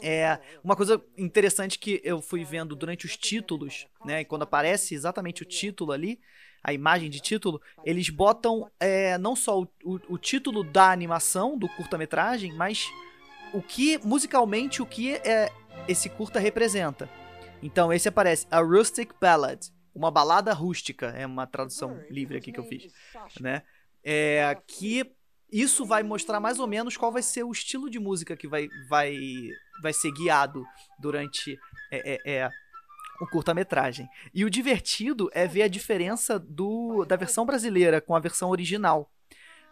É uma coisa interessante que eu fui vendo durante os títulos, né? Quando aparece exatamente o título ali, a imagem de título, eles botam é, não só o, o, o título da animação do curta-metragem, mas o que, musicalmente, o que é, esse curta representa. Então, esse aparece A Rustic Ballad, uma balada rústica, é uma tradução livre aqui que eu fiz, né? É, que isso vai mostrar mais ou menos qual vai ser o estilo de música que vai, vai, vai ser guiado durante é, é, é o curta-metragem. E o divertido é ver a diferença do, da versão brasileira com a versão original.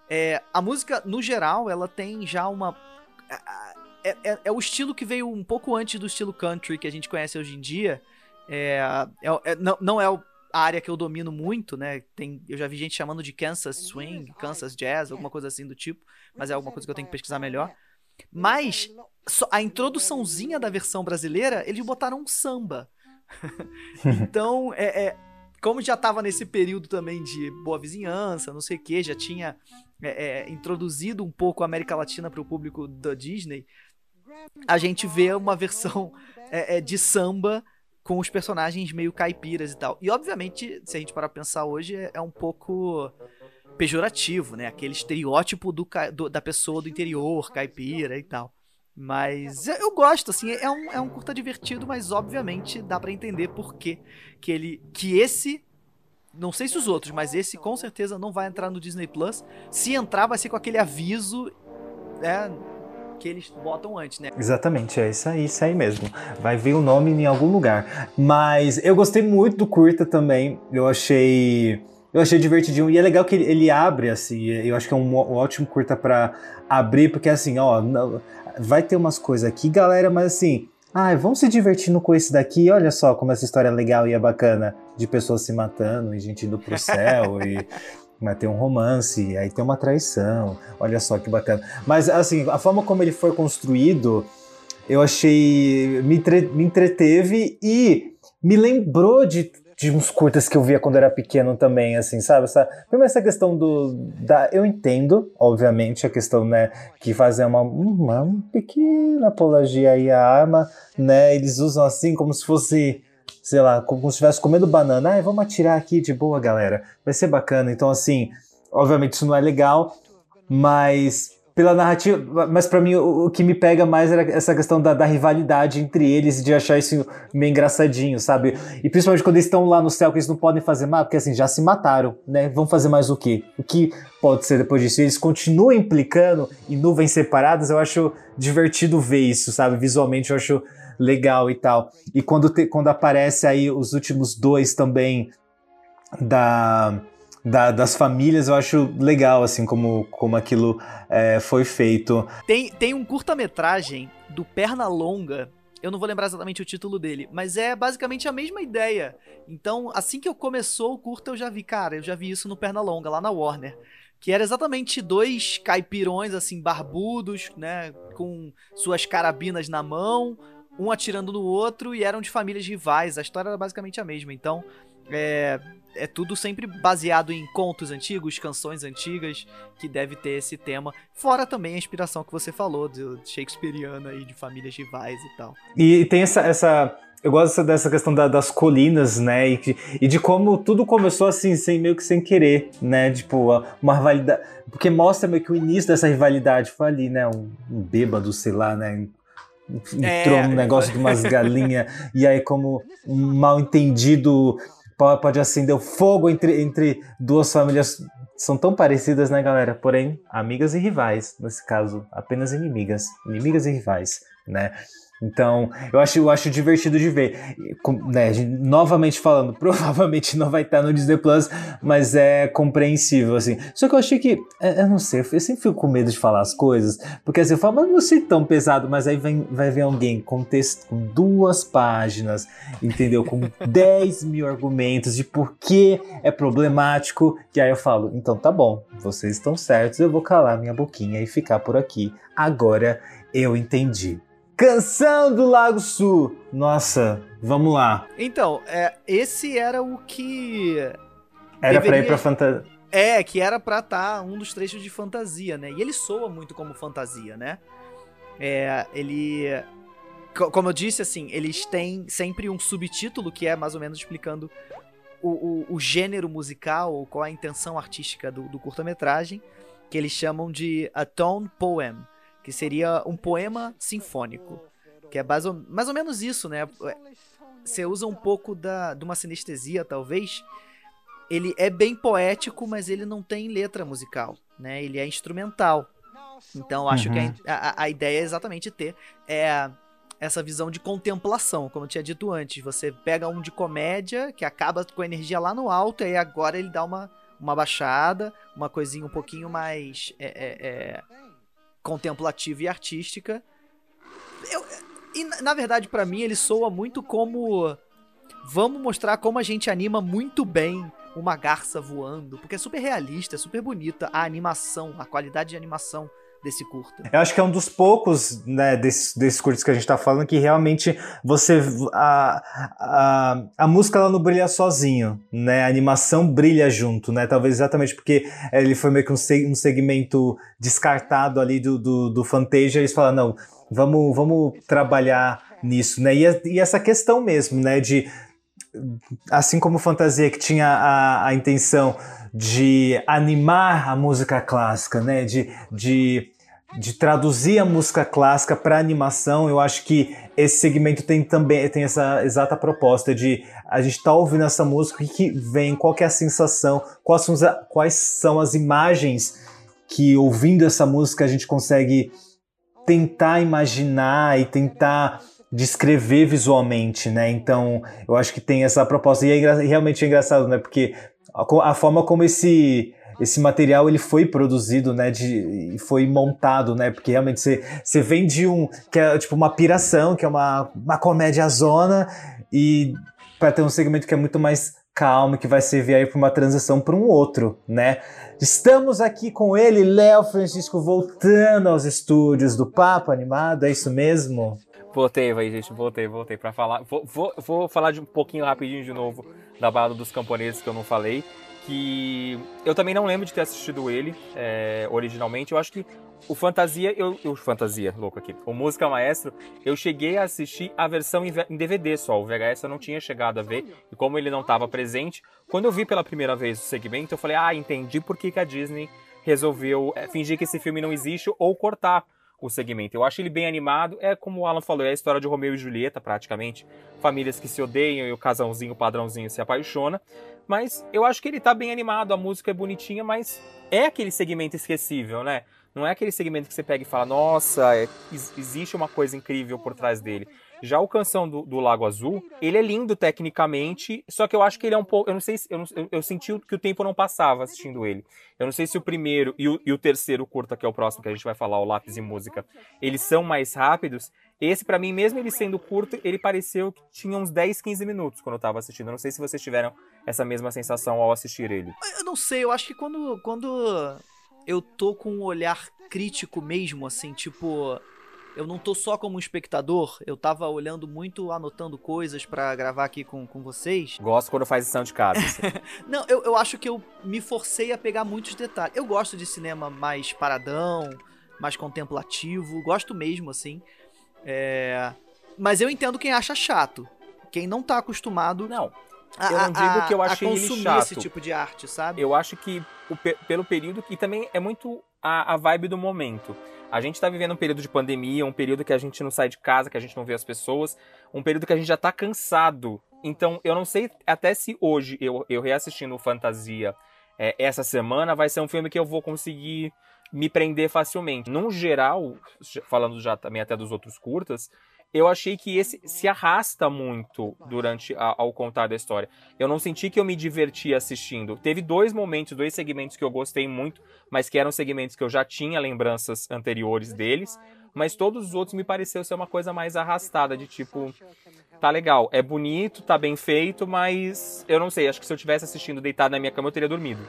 É, a música, no geral, ela tem já uma é, é, é, o estilo que veio um pouco antes do estilo country que a gente conhece hoje em dia. É, é, é não, não é a área que eu domino muito, né? Tem, eu já vi gente chamando de Kansas Swing, Kansas Jazz, alguma coisa assim do tipo, mas é alguma coisa que eu tenho que pesquisar melhor. Mas a introduçãozinha da versão brasileira, eles botaram um samba. então, é, é, como já estava nesse período também de boa vizinhança, não sei o que, já tinha é, é, introduzido um pouco a América Latina para o público da Disney, a gente vê uma versão é, é, de samba com os personagens meio caipiras e tal. E obviamente, se a gente parar pra pensar hoje, é, é um pouco pejorativo, né? Aquele estereótipo do, do, da pessoa do interior, caipira e tal. Mas eu gosto, assim, é um, é um curta divertido, mas obviamente dá para entender por que, que ele. que esse. Não sei se os outros, mas esse com certeza não vai entrar no Disney Plus. Se entrar, vai ser com aquele aviso. Né, que eles botam antes, né? Exatamente, é isso aí, isso aí mesmo. Vai ver o nome em algum lugar. Mas eu gostei muito do curta também. Eu achei. Eu achei divertidinho. E é legal que ele, ele abre, assim. Eu acho que é um, um ótimo curta para abrir, porque assim, ó, não, vai ter umas coisas aqui, galera, mas assim, ah, vamos se divertindo com esse daqui, olha só como essa história é legal e é bacana, de pessoas se matando e gente indo pro céu e mas tem um romance, aí tem uma traição. Olha só que bacana. Mas assim, a forma como ele foi construído, eu achei me, entre, me entreteve e me lembrou de, de uns curtas que eu via quando era pequeno também, assim, sabe? Essa, primeiro essa questão do da eu entendo, obviamente, a questão, né, que fazer uma, uma pequena apologia aí à arma, né? Eles usam assim como se fosse sei lá, como se estivesse comendo banana. Ah, vamos atirar aqui de boa, galera. Vai ser bacana. Então, assim, obviamente isso não é legal, mas pela narrativa, mas para mim o, o, que me pega mais era essa questão da, da, rivalidade entre eles de achar isso meio engraçadinho, sabe? E principalmente quando eles estão lá no céu que eles não podem fazer mais, porque assim, já se mataram, né? Vão fazer mais o quê? O que pode ser depois disso? E eles continuam implicando em nuvens separadas, eu acho divertido ver isso, sabe? Visualmente eu acho legal e tal. E quando, te, quando aparece aí os últimos dois também da, da, das famílias, eu acho legal, assim, como, como aquilo é, foi feito. Tem, tem um curta-metragem do Pernalonga, eu não vou lembrar exatamente o título dele, mas é basicamente a mesma ideia. Então, assim que eu começou o curta, eu já vi, cara, eu já vi isso no Pernalonga, lá na Warner. Que era exatamente dois caipirões, assim, barbudos, né? Com suas carabinas na mão, um atirando no outro e eram de famílias rivais. A história era basicamente a mesma. Então, é, é tudo sempre baseado em contos antigos, canções antigas, que deve ter esse tema. Fora também a inspiração que você falou, de Shakespeareana aí, de famílias rivais e tal. E tem essa. essa... Eu gosto dessa questão da, das colinas, né? E, que, e, de como tudo começou assim, sem, meio que sem querer, né? Tipo, uma rivalidade. Porque mostra meio que o início dessa rivalidade foi ali, né? Um, um bêbado, sei lá, né? entrou é, um negócio de umas galinhas, e aí, como um mal entendido pode acender o fogo entre, entre duas famílias. São tão parecidas, né, galera? Porém, amigas e rivais, nesse caso, apenas inimigas. Inimigas e rivais, né? Então, eu acho, eu acho divertido de ver. Né, novamente falando, provavelmente não vai estar no Disney Plus, mas é compreensível, assim. Só que eu achei que, é, eu não sei, eu sempre fico com medo de falar as coisas, porque assim, eu falo, mas não sei tão pesado, mas aí vem, vai ver alguém com texto com duas páginas, entendeu? Com 10 mil argumentos de por que é problemático, que aí eu falo, então tá bom, vocês estão certos, eu vou calar minha boquinha e ficar por aqui. Agora eu entendi. Canção do Lago Sul. Nossa, vamos lá. Então, é, esse era o que. Era deveria... pra ir pra fantasia. É, que era pra estar tá um dos trechos de fantasia, né? E ele soa muito como fantasia, né? É, ele. Como eu disse, assim, eles têm sempre um subtítulo que é mais ou menos explicando o, o, o gênero musical, ou qual a intenção artística do, do curta-metragem, que eles chamam de A Tone Poem que seria um poema sinfônico. Que é mais ou, mais ou menos isso, né? Você usa um pouco da, de uma sinestesia, talvez. Ele é bem poético, mas ele não tem letra musical, né? Ele é instrumental. Então, acho uhum. que a, a, ideia é exatamente ter é, essa visão de contemplação, como eu tinha dito antes. Você pega um de comédia, que acaba com a energia lá no alto, e agora ele dá uma, uma baixada, uma coisinha um pouquinho mais é, é, é contemplativa e artística. Eu, e na verdade, para mim, ele soa muito como. Vamos mostrar como a gente anima muito bem uma garça voando, porque é super realista, é super bonita a animação, a qualidade de animação desse curta. Eu acho que é um dos poucos, né, desses, desses curtos que a gente tá falando que realmente você a, a, a música ela não brilha sozinho, né? A animação brilha junto, né? Talvez exatamente porque ele foi meio que um, um segmento descartado ali do, do, do Fantasia, eles falaram, não, vamos, vamos trabalhar nisso, né? E, e essa questão mesmo, né, de assim como Fantasia que tinha a, a intenção de animar a música clássica, né? De, de, de traduzir a música clássica para animação, eu acho que esse segmento tem também tem essa exata proposta de a gente tá ouvindo essa música e que vem, qual que é a sensação, quais são, as, quais são as imagens que ouvindo essa música a gente consegue tentar imaginar e tentar descrever visualmente, né? Então, eu acho que tem essa proposta e é realmente é engraçado, né? Porque a, a forma como esse esse material ele foi produzido, né, de, foi montado, né, porque realmente você, você vem de um, que é tipo uma piração, que é uma, uma comédia zona, e para ter um segmento que é muito mais calmo, que vai servir aí para uma transição para um outro, né? Estamos aqui com ele, Léo Francisco, voltando aos estúdios do Papo Animado, é isso mesmo? Voltei, vai, gente, voltei, voltei para falar. Vou, vou, vou falar de um pouquinho rapidinho de novo da balada dos camponeses que eu não falei. Que eu também não lembro de ter assistido ele é, originalmente. Eu acho que o Fantasia, eu, eu. Fantasia, louco aqui. O Música Maestro, eu cheguei a assistir a versão em, DVD só. O VHS eu não tinha chegado a ver. E como ele não estava presente, quando eu vi pela primeira vez o segmento, eu falei: ah, entendi por que, que a Disney resolveu é, fingir que esse filme não existe ou cortar o segmento. Eu acho ele bem animado. É como o Alan falou, é a história de Romeu e Julieta, praticamente. Famílias que se odeiam e o casãozinho, o padrãozinho se apaixona. Mas eu acho que ele tá bem animado, a música é bonitinha, mas é aquele segmento esquecível, né? Não é aquele segmento que você pega e fala, nossa, é, existe uma coisa incrível por trás dele. Já o Canção do, do, Lago Azul, ele é lindo tecnicamente, só que eu acho que ele é um pouco. Eu não sei se. Eu, não, eu, eu, senti que o tempo não passava assistindo ele. Eu não sei se o primeiro e o, e o, terceiro curta, que é o próximo que a gente vai falar, o Lápis e Música, eles são mais rápidos. Esse, para mim, mesmo ele sendo curto, ele pareceu que tinha uns 10, 15 minutos quando eu tava assistindo. Eu não sei se vocês tiveram essa mesma sensação ao assistir ele. Eu não sei, eu acho que quando. quando eu tô com um olhar crítico mesmo, assim, tipo. Eu não tô só como um espectador, eu tava olhando muito, anotando coisas para gravar aqui com, com vocês. Gosto quando faz lição de casa. Não, eu, eu acho que eu me forcei a pegar muitos detalhes. Eu gosto de cinema mais paradão, mais contemplativo, gosto mesmo, assim. É... Mas eu entendo quem acha chato. Quem não tá acostumado. Não. A, eu não digo que eu achei ele chato. esse tipo de arte, sabe? Eu acho que o, pelo período que também é muito a, a vibe do momento. A gente está vivendo um período de pandemia, um período que a gente não sai de casa, que a gente não vê as pessoas, um período que a gente já está cansado. Então, eu não sei até se hoje, eu, eu reassistindo Fantasia é, essa semana, vai ser um filme que eu vou conseguir me prender facilmente. Num geral, falando já também até dos outros curtas, eu achei que esse se arrasta muito durante a, ao contar da história. Eu não senti que eu me diverti assistindo. Teve dois momentos, dois segmentos que eu gostei muito, mas que eram segmentos que eu já tinha lembranças anteriores deles. Mas todos os outros me pareceu ser uma coisa mais arrastada, de tipo, tá legal, é bonito, tá bem feito, mas eu não sei, acho que se eu tivesse assistindo deitado na minha cama eu teria dormido.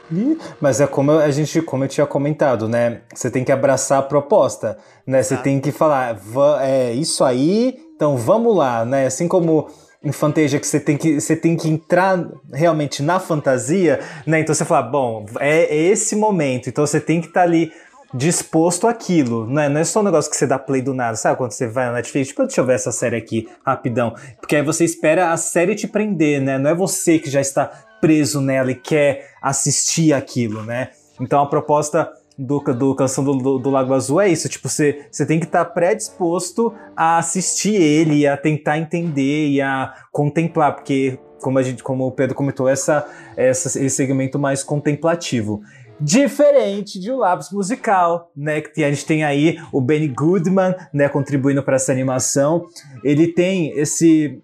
mas é como a gente, como eu tinha comentado, né? Você tem que abraçar a proposta, né? Você tem que falar, é isso aí, então vamos lá, né? Assim como em Fantasia que você tem que você tem que entrar realmente na fantasia, né? Então você fala, bom, é, é esse momento, então você tem que estar tá ali disposto àquilo, né? Não é só um negócio que você dá play do nada, sabe? Quando você vai na Netflix, tipo, deixa eu ver essa série aqui rapidão. Porque aí você espera a série te prender, né? Não é você que já está preso nela e quer assistir aquilo, né? Então a proposta do, do Canção do, do, Lago Azul é isso, tipo, você, você tem que estar predisposto a assistir ele, a tentar entender e a contemplar, porque como a gente, como o Pedro comentou, essa, essa esse segmento mais contemplativo. Diferente de o lápis musical, né? Que a gente tem aí o Benny Goodman, né? Contribuindo para essa animação. Ele tem esse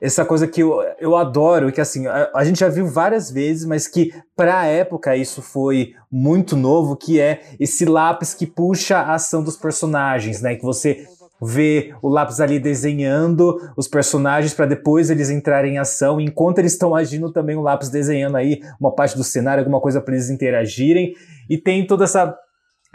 essa coisa que eu, eu adoro, que assim, a, a gente já viu várias vezes, mas que para a época isso foi muito novo, que é esse lápis que puxa a ação dos personagens, né? Que você ver o lápis ali desenhando os personagens para depois eles entrarem em ação. Enquanto eles estão agindo, também o lápis desenhando aí uma parte do cenário, alguma coisa para eles interagirem. E tem toda essa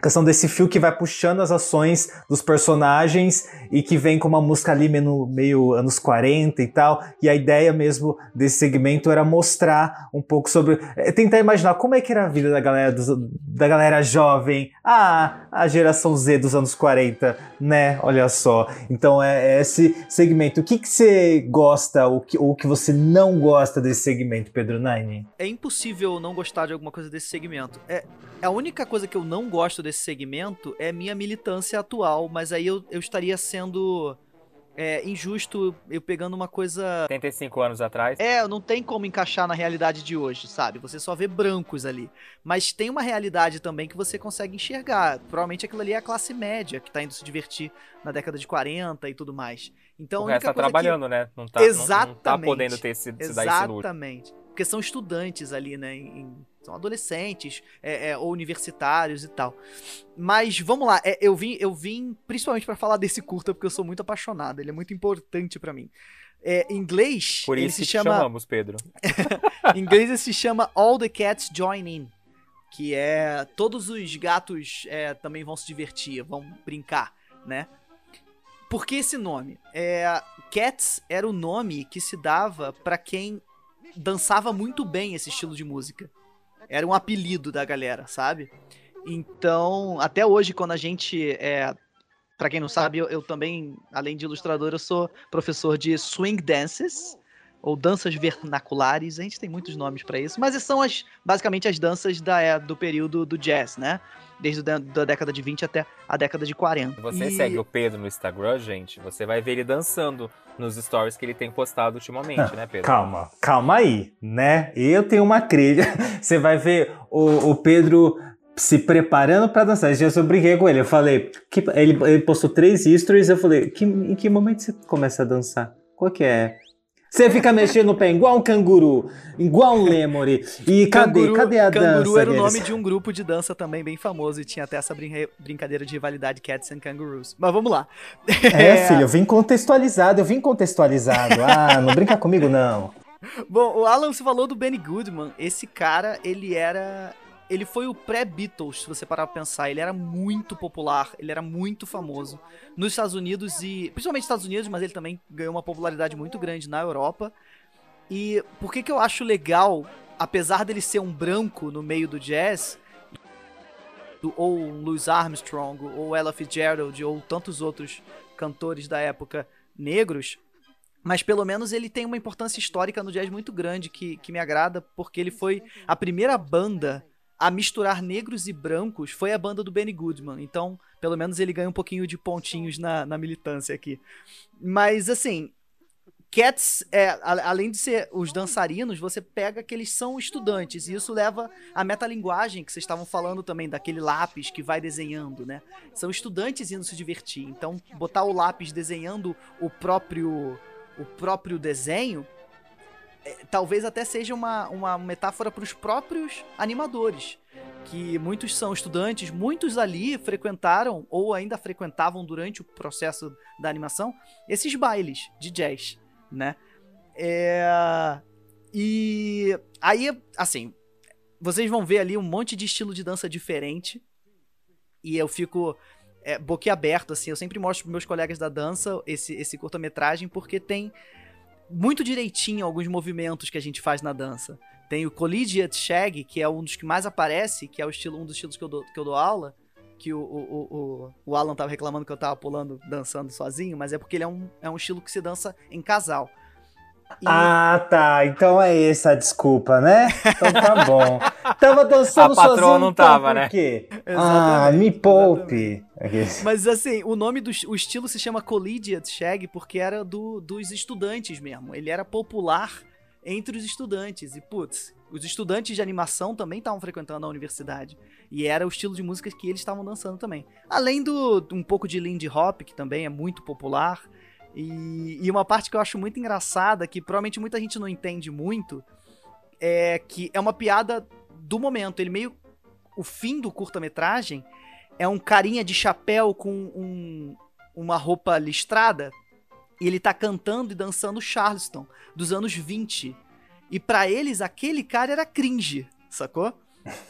questão desse fio que vai puxando as ações dos personagens e que vem com uma música ali meio, meio anos 40 e tal. E a ideia mesmo desse segmento era mostrar um pouco sobre. É, tentar imaginar como é que era a vida da galera, dos, da galera jovem, ah, a geração Z dos anos 40, né? Olha só. Então é, é esse segmento. O que, que você gosta ou que, ou que você não gosta desse segmento, Pedro Nine? É impossível não gostar de alguma coisa desse segmento. É, a única coisa que eu não gosto desse segmento é minha militância atual, mas aí eu, eu estaria sendo é, injusto eu pegando uma coisa. 75 anos atrás. É, não tem como encaixar na realidade de hoje, sabe? Você só vê brancos ali. Mas tem uma realidade também que você consegue enxergar. Provavelmente aquilo ali é a classe média que tá indo se divertir na década de 40 e tudo mais. Então, o resto tá trabalhando, que... né? Não tá, Exatamente. Não, não tá podendo ter esse, se dar esse luxo. Exatamente. Porque são estudantes ali, né? em- são adolescentes é, é, ou universitários e tal. Mas vamos lá, é, eu vim, eu vim principalmente pra falar desse curta porque eu sou muito apaixonado. Ele é muito importante pra mim. É, em inglês, Por ele isso se que te chama chamamos, Pedro. em inglês ele se chama All the Cats Join In. Que é. Todos os gatos é, também vão se divertir, vão brincar, né? Por que esse nome? É, Cats era o nome que se dava pra quem dançava muito bem esse estilo de música. Era um apelido da galera, sabe? Então, até hoje, quando a gente. É, para quem não sabe, eu, eu também, além de ilustrador, eu sou professor de swing dances ou danças vernaculares, a gente tem muitos nomes pra isso, mas são as, basicamente as danças da, é, do período do jazz, né? Desde a da década de 20 até a década de 40. Se você E- segue o Pedro no Instagram, gente, você vai ver ele dançando nos stories que ele tem postado ultimamente, né, Pedro? Calma, calma aí, né? Eu tenho uma trilha. Você vai ver o, o Pedro se preparando pra dançar. Esse dia eu brinquei com ele. Eu falei, que, ele, ele postou três stories. Eu falei, que, em que momento você começa a dançar? Qual que é? Você fica mexendo o pé igual um canguru, igual um lemure. E cadê? Canguru, cadê a dança? Canguru era o nome de um grupo de dança também bem famoso e tinha até essa brinca- brincadeira de rivalidade Cats and Kangaroos. Mas vamos lá. É, filho, eu vim contextualizado, eu vim contextualizado. Ah, não brinca comigo, não. Bom, o Alan, você falou do Benny Goodman. Esse cara, ele era. Ele foi o pré-Beatles, se você parar pra pensar. Ele era muito popular, ele era muito famoso nos Estados Unidos e. Principalmente nos Estados Unidos, mas ele também ganhou uma popularidade muito grande na Europa. E por que, que eu acho legal, apesar dele ser um branco no meio do jazz, ou um Louis Armstrong, ou Ella Fitzgerald, ou tantos outros cantores da época negros, mas pelo menos ele tem uma importância histórica no jazz muito grande que, que me agrada, porque ele foi a primeira banda a misturar negros e brancos, foi a banda do Benny Goodman. Então, pelo menos ele ganha um pouquinho de pontinhos na, na militância aqui. Mas, assim, Cats, é, a- além de ser os dançarinos, você pega que eles são estudantes, e isso leva à metalinguagem que vocês estavam falando também, daquele lápis que vai desenhando, né? São estudantes indo se divertir. Então, botar o lápis desenhando o próprio o próprio desenho, talvez até seja uma, uma metáfora para os próprios animadores. Que muitos são estudantes, muitos ali frequentaram ou ainda frequentavam durante o processo da animação esses bailes de jazz, né? É, E aí, assim, vocês vão ver ali um monte de estilo de dança diferente. E eu fico é, boquiaberto, assim. Eu sempre mostro pros meus colegas da dança esse, esse curta-metragem, porque tem muito direitinho alguns movimentos que a gente faz na dança. Tem o Collegiate Shag, que é um dos que mais aparece, que é o estilo, um dos estilos que eu dou, que eu dou aula. Que o, o, o, o- Alan tava reclamando que eu tava pulando, dançando sozinho, mas é porque ele é um, é um estilo que se dança em casal. E- Ah, tá. Então é essa a desculpa, né? Então tá bom. Tava dançando A patroa sozinho, não então tava, por né? quê? Ah, Exatamente, me poupe. Mas assim, o nome do o estilo se chama Collegiate Shag porque era do, dos estudantes mesmo. Ele era popular entre os estudantes. E, putz, os estudantes de animação também estavam frequentando a universidade. E era o estilo de música que eles estavam dançando também. Além do um pouco de Lindy Hop, que também é muito popular. E, e uma parte que eu acho muito engraçada, que provavelmente muita gente não entende muito, é que é uma piada do momento. Ele meio. O fim do curta-metragem é um carinha de chapéu com um- uma roupa listrada e ele tá cantando e dançando Charleston dos anos 20. E pra eles aquele cara era cringe, sacou?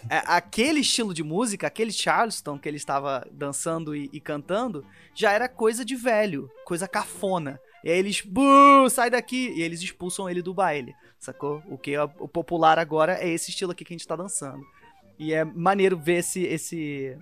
É, aquele estilo de música, aquele Charleston que ele estava dançando e, e cantando, já era coisa de velho, coisa cafona. E aí eles, "Buh, sai daqui! E eles expulsam ele do baile, sacou? O que é o popular agora é esse estilo aqui que a gente tá dançando. E é maneiro ver esse, esse,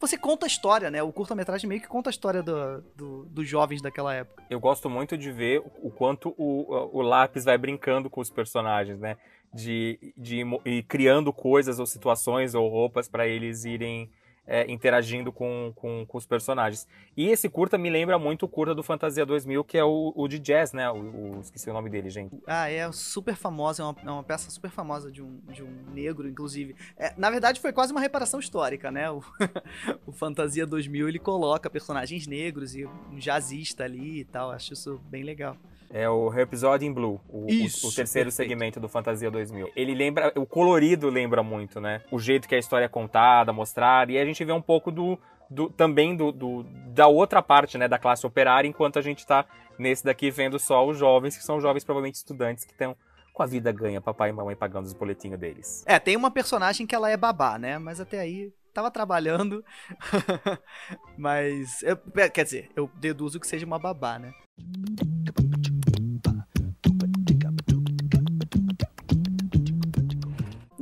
você conta a história, né? O curta-metragem meio que conta a história do, do- dos jovens daquela época. Eu gosto muito de ver o quanto o, o lápis vai brincando com os personagens, né? De, de ir criando coisas ou situações ou roupas para eles irem é, interagindo com, com, com os personagens. E esse curta me lembra muito o curta do Fantasia 2000, que é o, o de jazz, né? O, o- esqueci o nome dele, gente. Ah, é super famosa, é uma, é uma peça super famosa de um, de um negro, inclusive. É, na verdade, foi quase uma reparação histórica, né? O, o Fantasia 2000, ele coloca personagens negros e um jazzista ali e tal. Acho isso bem legal. É o Rhapsody in Blue, o, o- Isso, o terceiro perfeito. segmento do Fantasia 2000. Ele lembra, o colorido lembra muito, né? O jeito que a história é contada, mostrada, e a gente vê um pouco do, do- também do, do- da outra parte, né, da classe operária, enquanto a gente tá nesse daqui vendo só os jovens, que são jovens provavelmente estudantes que estão com a vida ganha, papai e mamãe pagando os boletinhos deles. É, tem uma personagem que ela é babá, né? Mas até aí tava trabalhando. Mas. eu- quer dizer, eu deduzo que seja uma babá, né?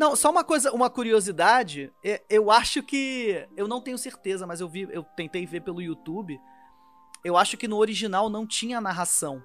Não, só uma coisa, uma curiosidade. é, Eu acho que. Eu não tenho certeza, mas eu vi, eu tentei ver pelo YouTube. Eu acho que no original não tinha narração.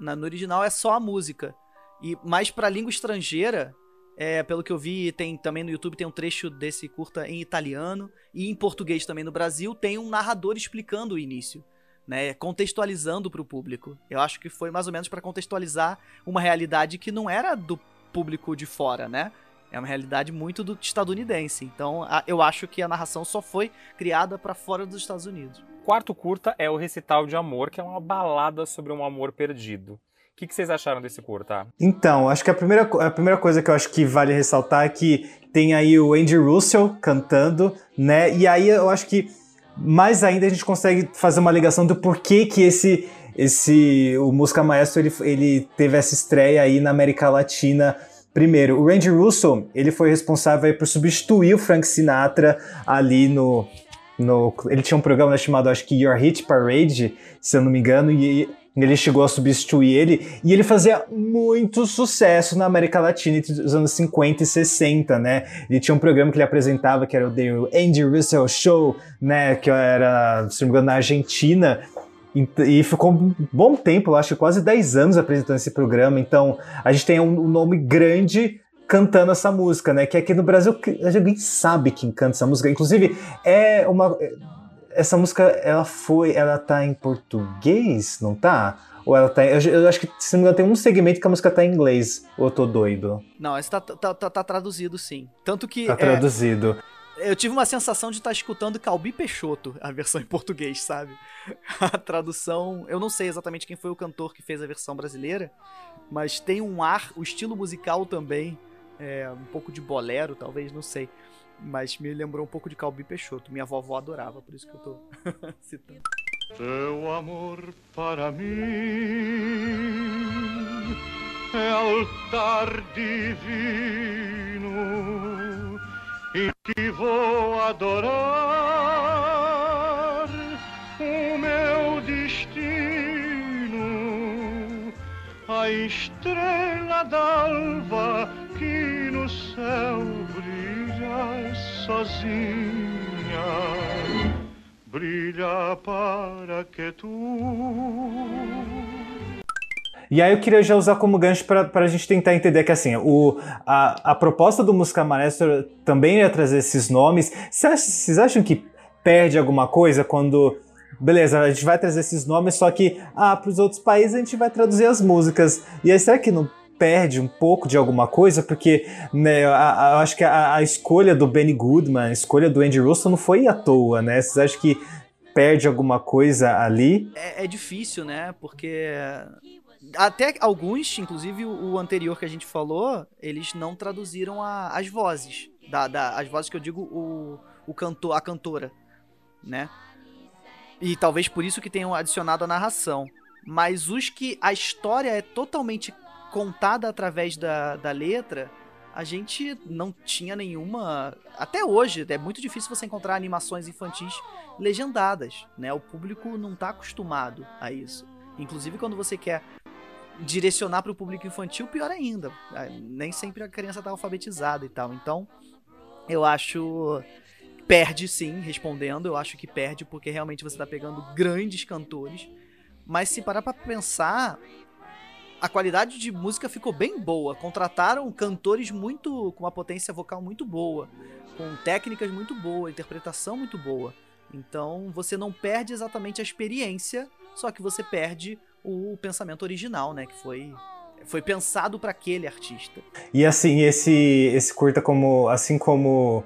Na- No original é só a música. E mais pra língua estrangeira, é, pelo que eu vi, tem também no YouTube tem um trecho desse curta em italiano e em português também no Brasil tem um narrador explicando o início, né, contextualizando pro público. Eu acho que foi mais ou menos pra contextualizar uma realidade que não era do público de fora, né? É uma realidade muito do estadunidense. Então, a- eu acho que a narração só foi criada pra fora dos Estados Unidos. Quarto curta é o Recital de Amor, que é uma balada sobre um amor perdido. O que, que vocês acharam desse curta? Então, acho que a primeira, a primeira coisa que eu acho que vale ressaltar é que tem aí o Andy Russell cantando, né? E aí eu acho que mais ainda a gente consegue fazer uma ligação do porquê que esse esse o Música Maestro ele, ele teve essa estreia aí na América Latina primeiro. O Randy Russell, ele foi responsável por substituir o Frank Sinatra ali no no ele tinha um programa chamado acho que Your Hit Parade, se eu não me engano, e ele chegou a substituir ele e ele fazia muito sucesso na América Latina entre os anos 50 e 60, né? Ele tinha um programa que ele apresentava que era o The Andy Russell Show, né? Que era, se não me engano, na Argentina. E ficou um bom tempo, acho, quase 10 anos apresentando esse programa. Então, a gente tem um, um nome grande cantando essa música, né? Que aqui no Brasil que- ninguém sabe quem canta essa música. Inclusive, é uma. Essa música, ela foi. Ela tá em português, não tá? Ou ela tá. Eu, eu acho que, se não me engano, tem um segmento que a música tá em inglês. Ou eu tô doido? Não, esse tá, tá, tá- tá traduzido sim. Tanto que Tá é, traduzido. Eu tive uma sensação de estar escutando Calbi Peixoto, a versão em português, sabe? A tradução, eu não sei exatamente quem foi o cantor que fez a versão brasileira, mas tem um ar, o estilo musical também, é, um pouco de bolero, talvez, não sei. Mas me lembrou um pouco de Calbi Peixoto. Minha vovó adorava, por isso que eu tô citando. Teu amor para mim é altar divino em que vou adorar o meu destino, a estrela d'alva que no céu brilha sozinha. Brilha para que tu E aí eu queria já usar como gancho para a gente tentar entender que assim, o, a, a proposta do Música Maestro também ia trazer esses nomes. Vocês acham, que perde alguma coisa quando. Beleza, a gente vai trazer esses nomes, só que ah, para os outros países a gente vai traduzir as músicas. E aí será que não perde um pouco de alguma coisa? Porque né, eu acho que a, a escolha do Benny Goodman, a escolha do Andy Russell não foi à toa, né? Vocês acham que perde alguma coisa ali? É, é difícil, né? Porque até alguns, inclusive o anterior que a gente falou, eles não traduziram a- as vozes. Da, da- as vozes que eu digo, o, o cantor, a cantora, né? E talvez por isso que tenham adicionado a narração. Mas os que a história é totalmente contada através da, da letra, a gente não tinha nenhuma. Até hoje, é muito difícil você encontrar animações infantis legendadas, né? O público não tá acostumado a isso. Inclusive quando você quer direcionar para o público infantil, pior ainda. Ah, Nem sempre a criança tá alfabetizada e tal. Então, eu acho perde sim, respondendo, eu acho que perde porque realmente você tá pegando grandes cantores. Mas se parar para pensar, a qualidade de música ficou bem boa. Contrataram cantores muito com uma potência vocal muito boa, com técnicas muito boas, interpretação muito boa. Então você não perde exatamente a experiência, só que você perde o pensamento original, né, que foi foi pensado para aquele artista. E assim, esse esse curta como assim como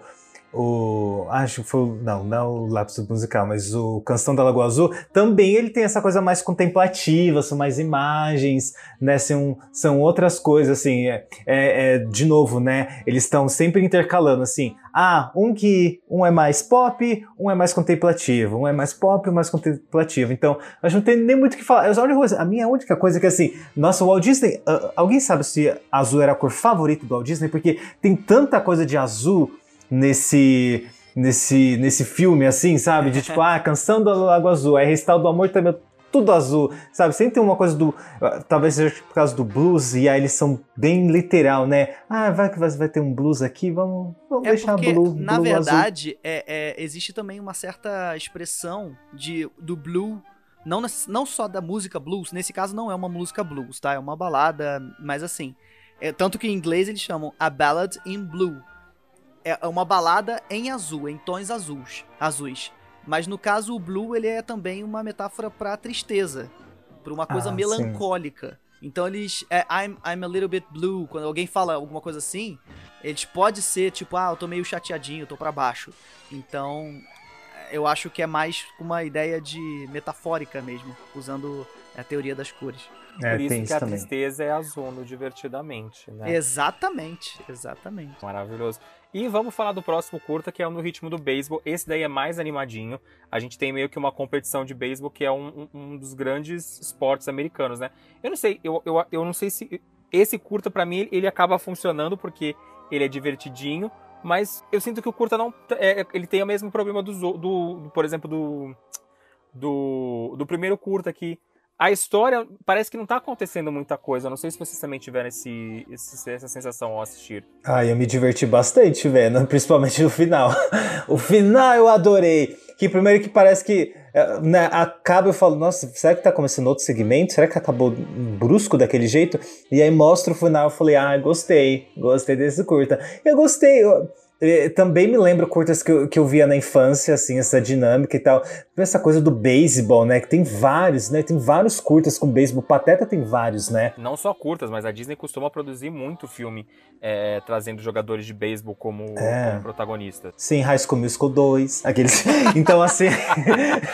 o acho que foi não não é o lápis musical mas o Canção da Lagoa Azul também ele tem essa coisa mais contemplativa são mais imagens né são, são outras coisas assim é, é- é, de novo né eles estão sempre intercalando assim ah um que um é mais pop um é mais contemplativo um é mais pop um mais contemplativo então acho que não tem nem muito o que falar a, única coisa, a minha única coisa é que assim nossa o Walt Disney ah, alguém sabe se azul era a cor favorita do Walt Disney? Porque tem tanta coisa de azul nesse nesse nesse filme assim, sabe? De tipo, ah, canção do Lago Azul, é Recital do Amor também tudo azul, sabe? Sempre tem uma coisa do. ah, Talvez seja por causa do blues, e aí eles são bem literal, né? Ah, vai que vai, vai ter um blues aqui, vamos, vamos É deixar porque, blue, na blue verdade, é, é, existe também uma certa expressão de, do blue, não, não só da música blues, nesse caso não é uma música blues, tá? É uma balada, mas assim. é, tanto que em inglês eles chamam a ballad in blue. É uma balada em azul, em tons azuis. azuis. Mas no caso, o blue ele é também uma metáfora pra tristeza, pra uma coisa Ah, sim. melancólica. Então eles. É, I'm, I'm a little bit blue. Quando alguém fala alguma coisa assim, eles pode ser tipo, ah, eu tô meio chateadinho, eu tô pra baixo. Então, eu acho que é mais uma ideia de metafórica mesmo, usando a teoria das cores. É, Por isso tem que isso a também. tristeza é azul no Divertidamente, né? Exatamente, exatamente. Maravilhoso. E vamos falar do próximo curta, que é o No Ritmo do Beisebol. Esse daí é mais animadinho. A gente tem meio que uma competição de beisebol, que é um, um- dos grandes esportes americanos, né? Eu não sei, eu, eu, eu não sei se... Esse curta, pra mim, ele acaba funcionando porque ele é divertidinho, mas eu sinto que o curta não... é, ele tem o mesmo problema dos o- do, do por exemplo, do, do, do primeiro curta, que a história parece que não tá acontecendo muita coisa. Eu não sei se vocês também tiveram esse, esse- essa sensação ao assistir. Ah, eu me diverti bastante vendo, principalmente no final. o final eu adorei. Que primeiro que parece que eh, né, acaba, eu falo, nossa, será que tá começando outro segmento? Será que acabou brusco daquele jeito? E aí mostra o final, eu falei, ah, gostei, gostei desse curta. Eu gostei, eu- também me lembro curtas que eu, que eu via na infância, assim, essa dinâmica e tal. Essa coisa do beisebol, né? Que tem vários, né? Tem vários curtas com beisebol. Pateta tem vários, né? Não só curtas, mas a Disney costuma produzir muito filme é, trazendo jogadores de beisebol como, É. como protagonistas. Sim, High School Musical 2. Aqueles. Então, assim.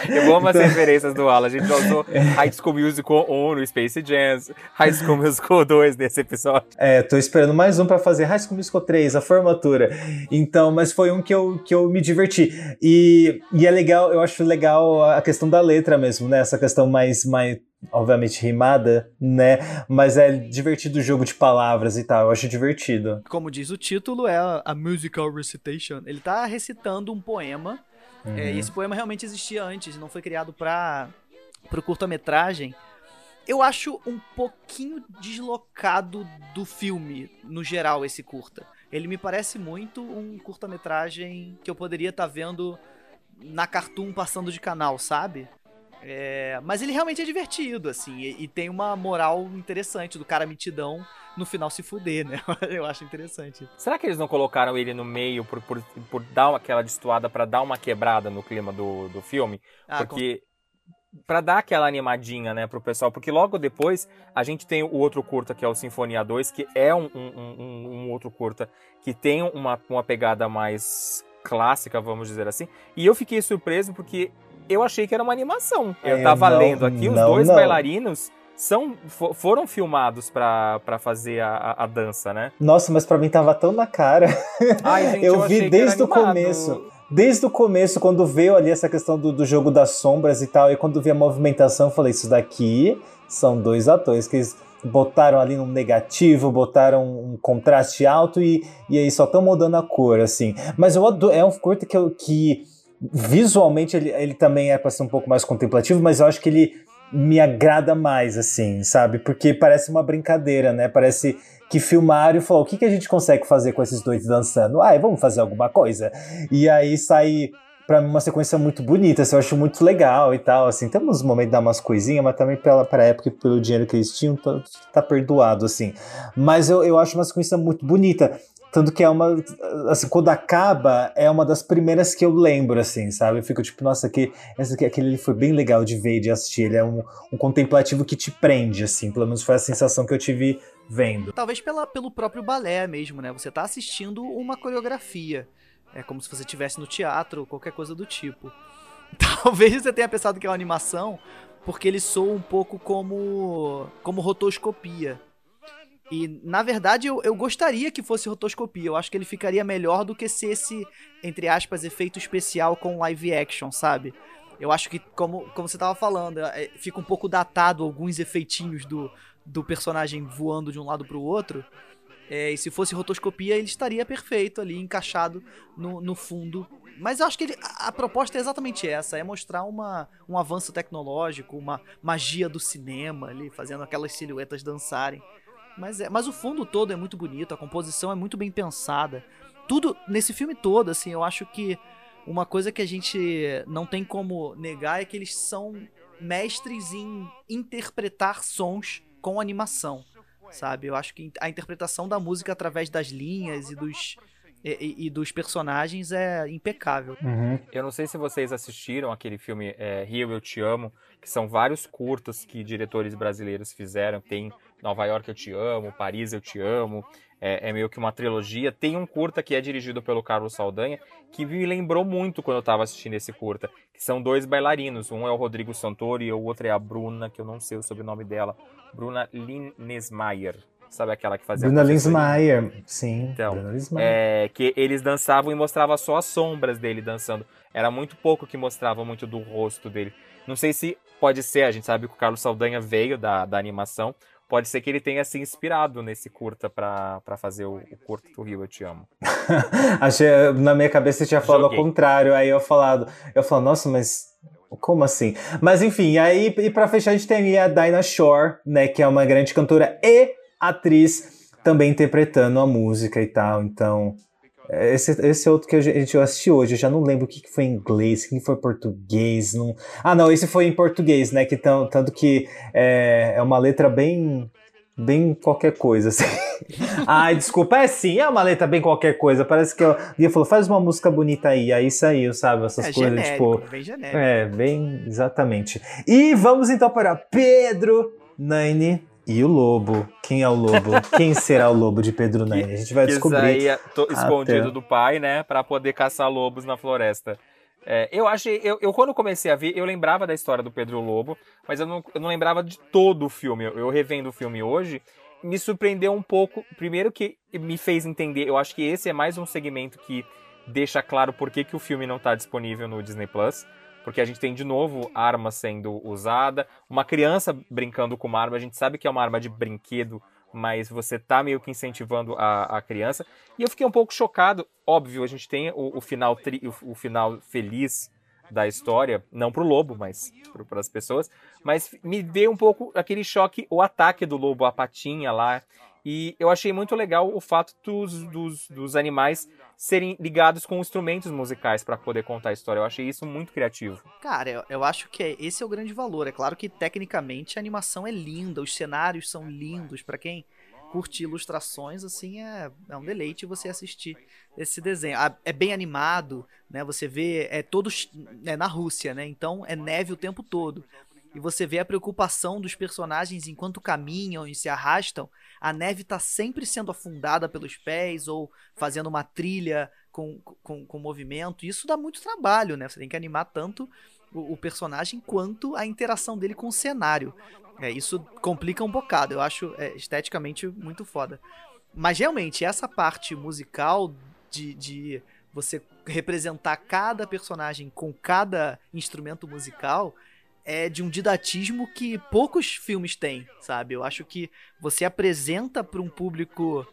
Eu amo as Então- referências do Alan. A gente usou High School Musical 1 no Space Jam, High School Musical 2 nesse episódio. É, tô esperando mais um pra fazer High School Musical 3, a formatura. Então, mas foi um que eu, que eu me diverti. E, e é legal, eu acho legal a questão da letra mesmo, né? Essa questão mais, mais obviamente rimada, né? Mas é divertido o jogo de palavras e tal, eu acho divertido. Como diz o título, é a, a musical recitation. Ele tá recitando um poema. é, e esse poema realmente existia antes, não foi criado para pro curta-metragem. Eu acho um pouquinho deslocado do filme, no geral, esse curta. Ele me parece muito um curta-metragem que eu poderia estar vendo na Cartoon passando de canal, sabe? É, mas ele realmente é divertido, assim, e, e tem uma moral interessante do cara mitidão no final se fuder, né? Eu acho interessante. Será que eles não colocaram ele no meio por, por, por dar aquela destoada pra dar uma quebrada no clima do, do filme? Ah, porque Pra dar aquela animadinha, né, pro pessoal, porque logo depois a gente tem o outro curta que é o Sinfonia 2, que é um, um, um- um outro curta que tem uma, uma pegada mais clássica, vamos dizer assim. E eu fiquei surpreso porque eu achei que era uma animação. Eu É, tava não, lendo aqui, os não, dois não. bailarinos são, fo- foram filmados pra, pra fazer a, a- dança, né? Nossa, mas pra mim tava tão na cara. Ai, gente, eu achei vi desde o começo. Desde o começo, quando veio ali essa questão do, do jogo das sombras e tal, e quando vi a movimentação, falei: Isso daqui são dois atores que eles botaram ali um negativo, botaram um contraste alto e, e aí só estão mudando a cor, assim. Mas eu adoro, é um curta que, que visualmente ele, ele também é para ser um pouco mais contemplativo, mas eu acho que ele me agrada mais, assim, sabe? Porque parece uma brincadeira, né? Parece que filmaram e falou: o que, que a gente consegue fazer com esses dois dançando? Ai, vamos fazer alguma coisa. E aí sai pra mim uma sequência muito bonita, assim, eu acho muito legal e tal, assim, tem uns momentos de dar umas coisinhas, mas também pela, pra época e pelo dinheiro que eles tinham, tá, tá perdoado, assim. Mas eu, eu acho uma sequência muito bonita, tanto que é uma, assim, quando acaba, é uma das primeiras que eu lembro, assim, sabe? Eu fico tipo, nossa, que, esse aqui, aquele foi bem legal de ver e de assistir, ele é um, um contemplativo que te prende, assim, pelo menos foi a sensação que eu tive vendo. Talvez pela, pelo próprio balé mesmo, né? Você tá assistindo uma coreografia. É como se você estivesse no teatro qualquer coisa do tipo. Talvez você tenha pensado que é uma animação, porque ele soa um pouco como como rotoscopia. E, na verdade, eu, eu gostaria que fosse rotoscopia. Eu acho que ele ficaria melhor do que se esse, entre aspas, efeito especial com live action, sabe? Eu acho que, como, como você tava falando, é, fica um pouco datado alguns efeitinhos do, do personagem voando de um lado pro outro. É, e se fosse rotoscopia, ele estaria perfeito ali, encaixado no, no fundo. Mas eu acho que ele, a, a, proposta é exatamente essa: é mostrar uma, um avanço tecnológico, uma magia do cinema ali, fazendo aquelas silhuetas dançarem. Mas, é, mas o fundo todo é muito bonito, a composição é muito bem pensada. Tudo nesse filme todo, assim, eu acho que uma coisa que a gente não tem como negar é que eles são mestres em interpretar sons com animação, sabe? Eu acho que a interpretação da música através das linhas e dos e, e, dos personagens é impecável. Uhum. Eu não sei se vocês assistiram aquele filme é, Rio Eu Te Amo, que são vários curtas que diretores brasileiros fizeram. Tem Nova York Eu Te Amo, Paris Eu Te Amo. É, é, meio que uma trilogia. Tem um curta que é dirigido pelo Carlos Saldanha, que me lembrou muito quando eu estava assistindo esse curta. Que são dois bailarinos. Um é o Rodrigo Santoro e o outro é a Bruna, que eu não sei o sobrenome dela. Bruna Linesmayer. Sabe aquela que fazia Bruna Linsmeyer, sim. Então, é, que eles dançavam e mostrava só as sombras dele dançando. Era muito pouco que mostrava muito do rosto dele. Não sei se pode ser, a gente sabe que o Carlos Saldanha veio da, da animação. Pode ser que ele tenha se inspirado nesse curta para fazer o, o curto do Rio Eu Te Amo. Achei, na minha cabeça você tinha falado Joguei. ao contrário. Aí eu falado, eu falo, nossa, mas como assim? Mas enfim, aí e para fechar a gente tem a Dinah Shore, né, que é uma grande cantora e atriz também interpretando a música e tal. Então, esse, esse outro que a gente assistiu hoje, eu já não lembro o que, foi em inglês, o que foi português. Não... Ah, não, esse foi em português, né? Que tão, tanto que é, é uma letra bem. Bem qualquer coisa, assim. Ai, desculpa, é sim, é uma letra bem qualquer coisa. Parece que eu, Lia falou, faz uma música bonita aí. Aí saiu, sabe? Essas é coisas, genérico, tipo. Bem genérico. É, bem, exatamente. E vamos então para Pedro Naine e o lobo? Quem é o lobo? Quem será o lobo de Pedro Naine? A gente vai descobrir. Saía escondido do pai, né? Para poder caçar lobos na floresta. É, eu achei. Eu, eu, quando comecei a ver, eu lembrava da história do Pedro Lobo, mas eu não, eu não lembrava de todo o filme. Eu, eu revendo o filme hoje, me surpreendeu um pouco. Primeiro que me fez entender, eu acho que esse é mais um segmento que deixa claro por que, que o filme não está disponível no Disney Plus porque a gente tem de novo arma sendo usada, uma criança brincando com uma arma, a gente sabe que é uma arma de brinquedo, mas você tá meio que incentivando a, a criança. E eu fiquei um pouco chocado, óbvio, a gente tem o, o final, tri, o, o, final feliz da história, não pro lobo, mas para as pessoas, mas me veio um pouco aquele choque, o ataque do lobo, a patinha lá, e eu achei muito legal o fato dos, dos, dos animais serem ligados com instrumentos musicais para poder contar a história. Eu achei isso muito criativo. Cara, eu, eu acho que é, esse é o grande valor. É claro que tecnicamente a animação é linda, os cenários são lindos. para quem curte ilustrações, assim, é, é um deleite você assistir esse desenho. É bem animado, né? Você vê, é todos é na Rússia, né? Então é neve o tempo todo e você vê a preocupação dos personagens enquanto caminham e se arrastam, a neve está sempre sendo afundada pelos pés ou fazendo uma trilha com, com, com movimento. Isso dá muito trabalho, né? Você tem que animar tanto o, o personagem quanto a interação dele com o cenário. É, isso complica um bocado, eu acho é, esteticamente muito foda. Mas realmente, essa parte musical de, de você representar cada personagem com cada instrumento musical é de um didatismo que poucos filmes têm, sabe? Eu acho que você apresenta para um público.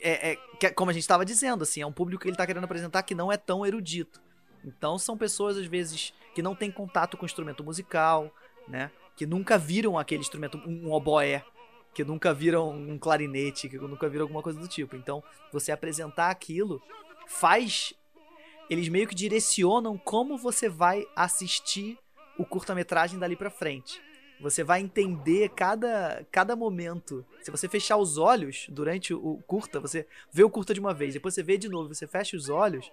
É, é, que, é, como a gente estava dizendo, assim, é um público que ele está querendo apresentar que não é tão erudito. Então são pessoas, às vezes, que não têm contato com instrumento musical, né? Que nunca viram aquele instrumento, um oboé, que nunca viram um clarinete, que nunca viram alguma coisa do tipo. Então, você apresentar aquilo faz. Eles meio que direcionam como você vai assistir o curta-metragem dali para frente. Você vai entender cada, cada momento. Se você fechar os olhos durante o curta, você vê o curta de uma vez, depois você vê de novo, você fecha os olhos,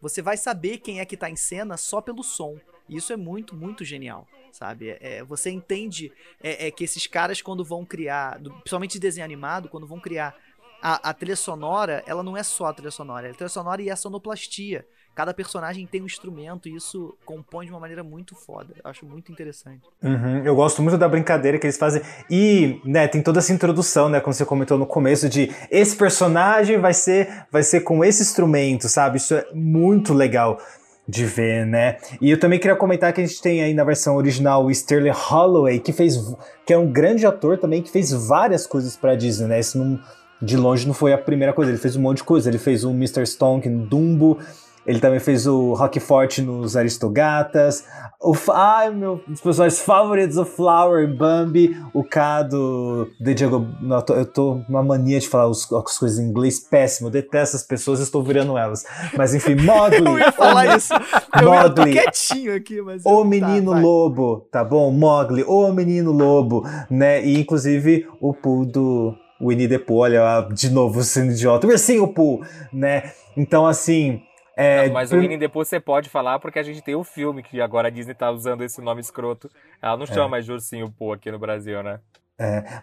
você vai saber quem é que tá em cena só pelo som. E isso é muito, muito genial, sabe? É, é você entende é, é, que esses caras, quando vão criar, principalmente de desenho animado, quando vão criar a, a trilha sonora, ela não é só a trilha sonora, é a trilha sonora e a sonoplastia. Cada personagem tem um instrumento e isso compõe de uma maneira muito foda. Eu acho muito interessante. Uhum, eu gosto muito da brincadeira que eles fazem. E, né, tem toda essa introdução, né, como você comentou no começo, de esse personagem vai ser, vai ser com esse instrumento, sabe? Isso é muito legal de ver, né? E eu também queria comentar que a gente tem aí na versão original o Sterling Holloway, que fez, que é um grande ator também, que fez várias coisas pra Disney, né? Isso não, de longe não foi a primeira coisa, ele fez um monte de coisa. Ele fez o Mr. Stonk Dumbo, ele também fez o Rock Forte nos Aristogatas. O, ai, meu, um dos personagens favoritos, o Flower Bambi, o K do The Diego. Não, eu, tô, eu tô uma mania de falar os, as coisas em inglês péssimo. Eu detesto as pessoas, estou virando elas. Mas enfim, Mogli. eu ia falar isso. Eu, Mogli. eu tô quietinho aqui, mas. O Menino tá. Lobo, tá bom? Mogli, o Menino Lobo, né? E inclusive o Pooh do Winnie the Pooh, olha, de novo sendo idiota. Ursinho Pooh, né? Então, assim. É, Não, mas o prim- Winnie depois você pode falar porque a gente tem o filme que agora a Disney tá usando esse nome escroto. Ela não chama mais de ursinho pô aqui no Brasil, né?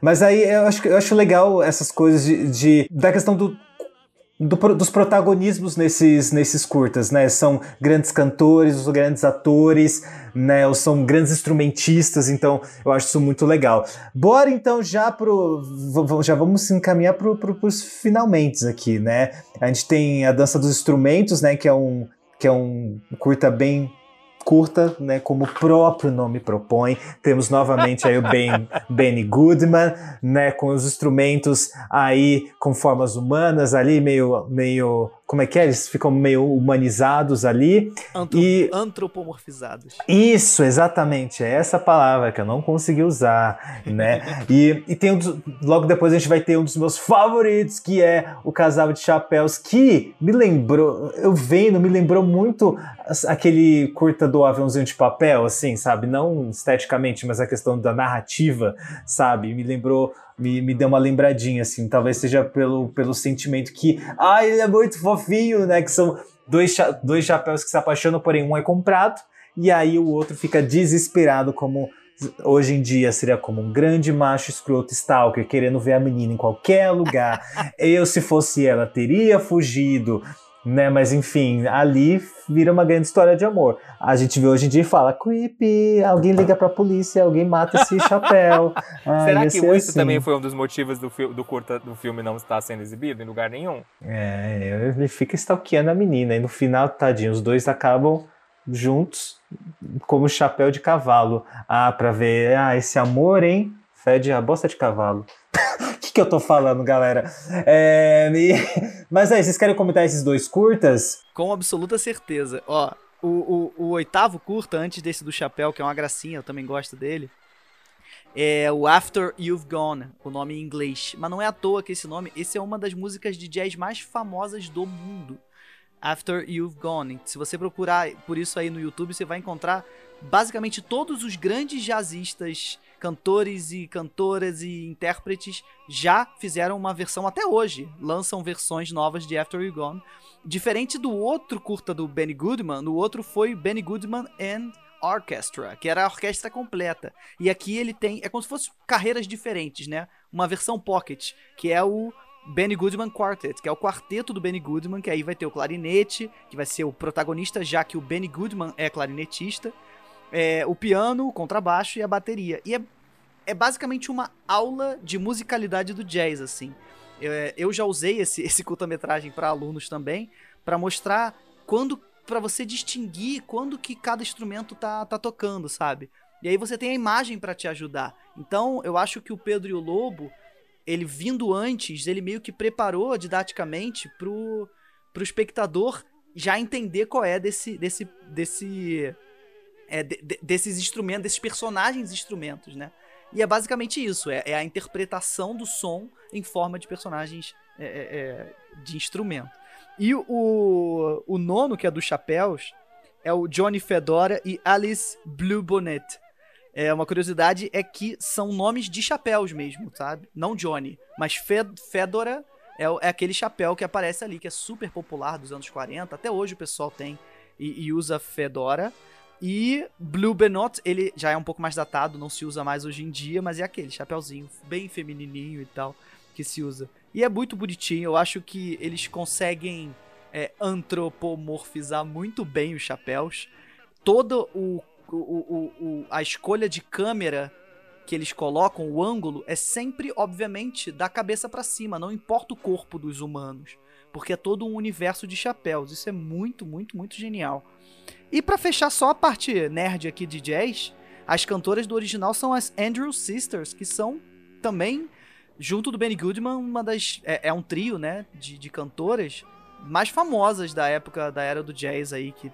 Mas aí eu acho, eu acho legal essas coisas de, de- da questão do, do dos protagonismos nesses, nesses curtas, né? São grandes cantores, os grandes atores, né? Ou são grandes instrumentistas, então eu acho isso muito legal. Bora então já pro. Já vamos encaminhar pro, pro, pros finalmente aqui, né? A gente tem a dança dos instrumentos, né? Que é um, que é um curta bem curta, né, como o próprio nome propõe. Temos novamente aí o ben, Benny Goodman, né, com os instrumentos aí com formas humanas ali, meio, meio, como é que é? Eles ficam meio humanizados ali. Antro- E- Antropomorfizados. Isso, exatamente, é essa palavra que eu não consegui usar, né? E, e tem um dos- logo depois a gente vai ter um dos meus favoritos, que é o casal de chapéus, que me lembrou, eu vendo, me lembrou muito aquele curta do aviãozinho de papel, assim, sabe? Não esteticamente, mas a questão da narrativa, sabe? Me lembrou. Me, me deu uma lembradinha, assim, talvez seja pelo, pelo sentimento que, ah, ele é muito fofinho, né? Que são dois, dois chapéus que se apaixonam, porém um é comprado, e aí o outro fica desesperado, como hoje em dia seria como um grande macho escroto stalker, querendo ver a menina em qualquer lugar. Eu, se fosse ela, teria fugido, né? Mas enfim, ali vira uma grande história de amor. A gente vê hoje em dia e fala: creepy, alguém liga pra polícia, alguém mata esse chapéu. Ah, Será que isso assim. também foi um dos motivos do, do curta do filme não estar sendo exibido em lugar nenhum? É, ele fica stalkeando a menina, e no final, tadinho, os dois acabam juntos como chapéu de cavalo. Ah, pra ver, ah, esse amor, hein? Fede a bosta de cavalo. Que, eu tô falando, galera? É, Mas aí, vocês querem comentar esses dois curtas? Com absoluta certeza. Ó, o, o, o oitavo curta, antes desse do chapéu, que é uma gracinha, eu também gosto dele. É o After You've Gone, o nome em inglês. Mas não é à toa que esse nome, esse é uma das músicas de jazz mais famosas do mundo. After You've Gone. Se você procurar por isso aí no YouTube, você vai encontrar basicamente todos os grandes jazzistas, cantores e cantoras e intérpretes já fizeram uma versão até hoje. Lançam versões novas de After You've Gone. Diferente do outro curta do Benny Goodman, no outro foi Benny Goodman and Orchestra, que era a orquestra completa. E aqui ele tem, é como se fossem carreiras diferentes, né? Uma versão pocket, que é o Benny Goodman Quartet, que é o quarteto do Benny Goodman, que aí vai ter o clarinete, que vai ser o protagonista, já que o Benny Goodman é clarinetista, é, o piano, o contrabaixo e a bateria. E é, é basicamente uma aula de musicalidade do jazz, assim. É, eu já usei esse, esse curta-metragem para alunos também, para mostrar quando para você distinguir quando que cada instrumento tá, tá tocando, sabe? E aí você tem a imagem para te ajudar. Então, eu acho que o Pedro e o Lobo, ele vindo antes, ele meio que preparou didaticamente pro, pro espectador já entender qual é desse desse desse é, de- desses instrumentos, desses personagens instrumentos, né? E é basicamente isso, é, é a interpretação do som em forma de personagens é, é, é, de instrumento. E o, o nono, que é dos chapéus, é o Johnny Fedora e Alice Bluebonnet. É, uma curiosidade é que são nomes de chapéus mesmo, sabe? Não Johnny, mas Fed, Fedora é, é aquele chapéu que aparece ali, que é super popular dos anos 40. Até hoje o pessoal tem e, e usa Fedora. E Blue Benot, ele já é um pouco mais datado, não se usa mais hoje em dia, mas é aquele chapéuzinho bem feminininho e tal que se usa. E é muito bonitinho, eu acho que eles conseguem é, antropomorfizar muito bem os chapéus. Toda o, o, o, o, a escolha de câmera que eles colocam, o ângulo, é sempre, obviamente, da cabeça para cima, não importa o corpo dos humanos. Porque é todo um universo de chapéus. Isso é muito, muito, muito genial. E para fechar só a parte nerd aqui de jazz, as cantoras do original são as Andrew Sisters, que são também, junto do Benny Goodman, uma das. É, é um trio, né? De, de cantoras mais famosas da época da era do jazz aí, que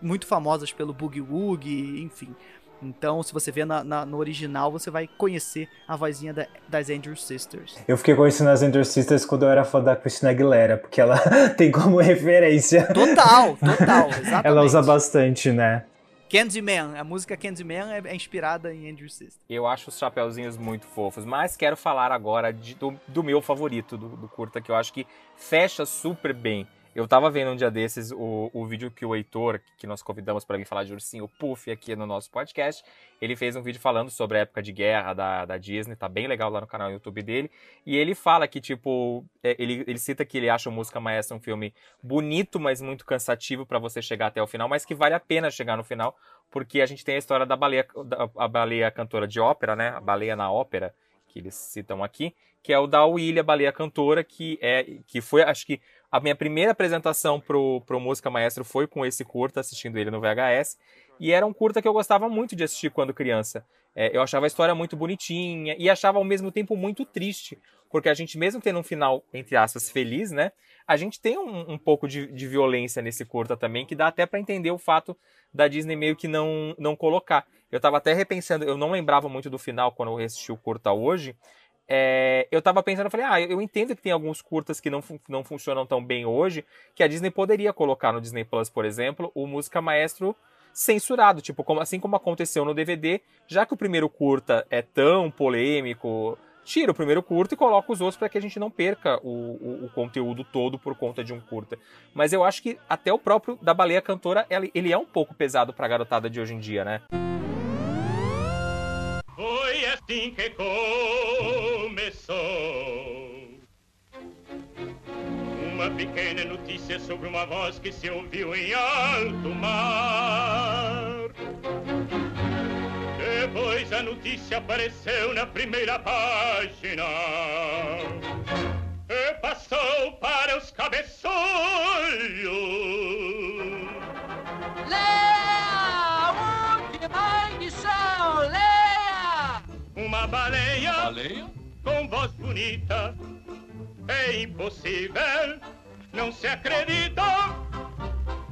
muito famosas pelo Boogie Woogie, enfim. Então, se você vê na, na, no original, você vai conhecer a vozinha da, das Andrew Sisters. Eu fiquei conhecendo as Andrew Sisters quando eu era fã da Christina Aguilera, porque ela tem como referência. Total, total, exatamente. ela usa bastante, né? Candyman, a música Candyman é, é inspirada em Andrew Sisters. Eu acho os chapeuzinhos muito fofos, mas quero falar agora de, do, do, meu favorito do, do curta, que eu acho que fecha super bem eu tava vendo um dia desses o, o vídeo que o Heitor, que nós convidamos para vir falar de Ursinho Puff aqui no nosso podcast, ele fez um vídeo falando sobre a época de guerra da, da Disney, tá bem legal lá no canal YouTube dele, e ele fala que, tipo, é, ele, ele cita que ele acha o Música Maestra um filme bonito, mas muito cansativo para você chegar até o final, mas que vale a pena chegar no final, porque a gente tem a história da baleia, da, a baleia cantora de ópera, né, a baleia na ópera, que eles citam aqui, que é o da William, baleia cantora, que é que foi, acho que a minha primeira apresentação pro, pro Música Maestro foi com esse curta, assistindo ele no VHS. E era um curta que eu gostava muito de assistir quando criança. É, eu achava a história muito bonitinha e achava ao mesmo tempo muito triste. Porque a gente, mesmo tendo um final, entre aspas, feliz, né? A gente tem um, um pouco de, de, violência nesse curta também, que dá até para entender o fato da Disney meio que não, não colocar. Eu tava até repensando, eu não lembrava muito do final quando eu assisti o curta hoje, é, eu tava pensando, eu falei, ah, eu entendo que tem alguns curtas que não, não funcionam tão bem hoje, que a Disney poderia colocar no Disney Plus, por exemplo, o Música Maestro censurado, tipo, como, assim como aconteceu no DVD, já que o primeiro curta é tão polêmico, tira o primeiro curta e coloca os outros para que a gente não perca o, o, o, conteúdo todo por conta de um curta. Mas eu acho que até o próprio da Baleia Cantora, ele é um pouco pesado pra garotada de hoje em dia, né? Foi assim que começou. Uma pequena notícia sobre uma voz que se ouviu em alto mar. Depois a notícia apareceu na primeira página. E passou para os cabeçolhos. Leia! Uma baleia, Baleia? com voz bonita. É impossível, não se acredita.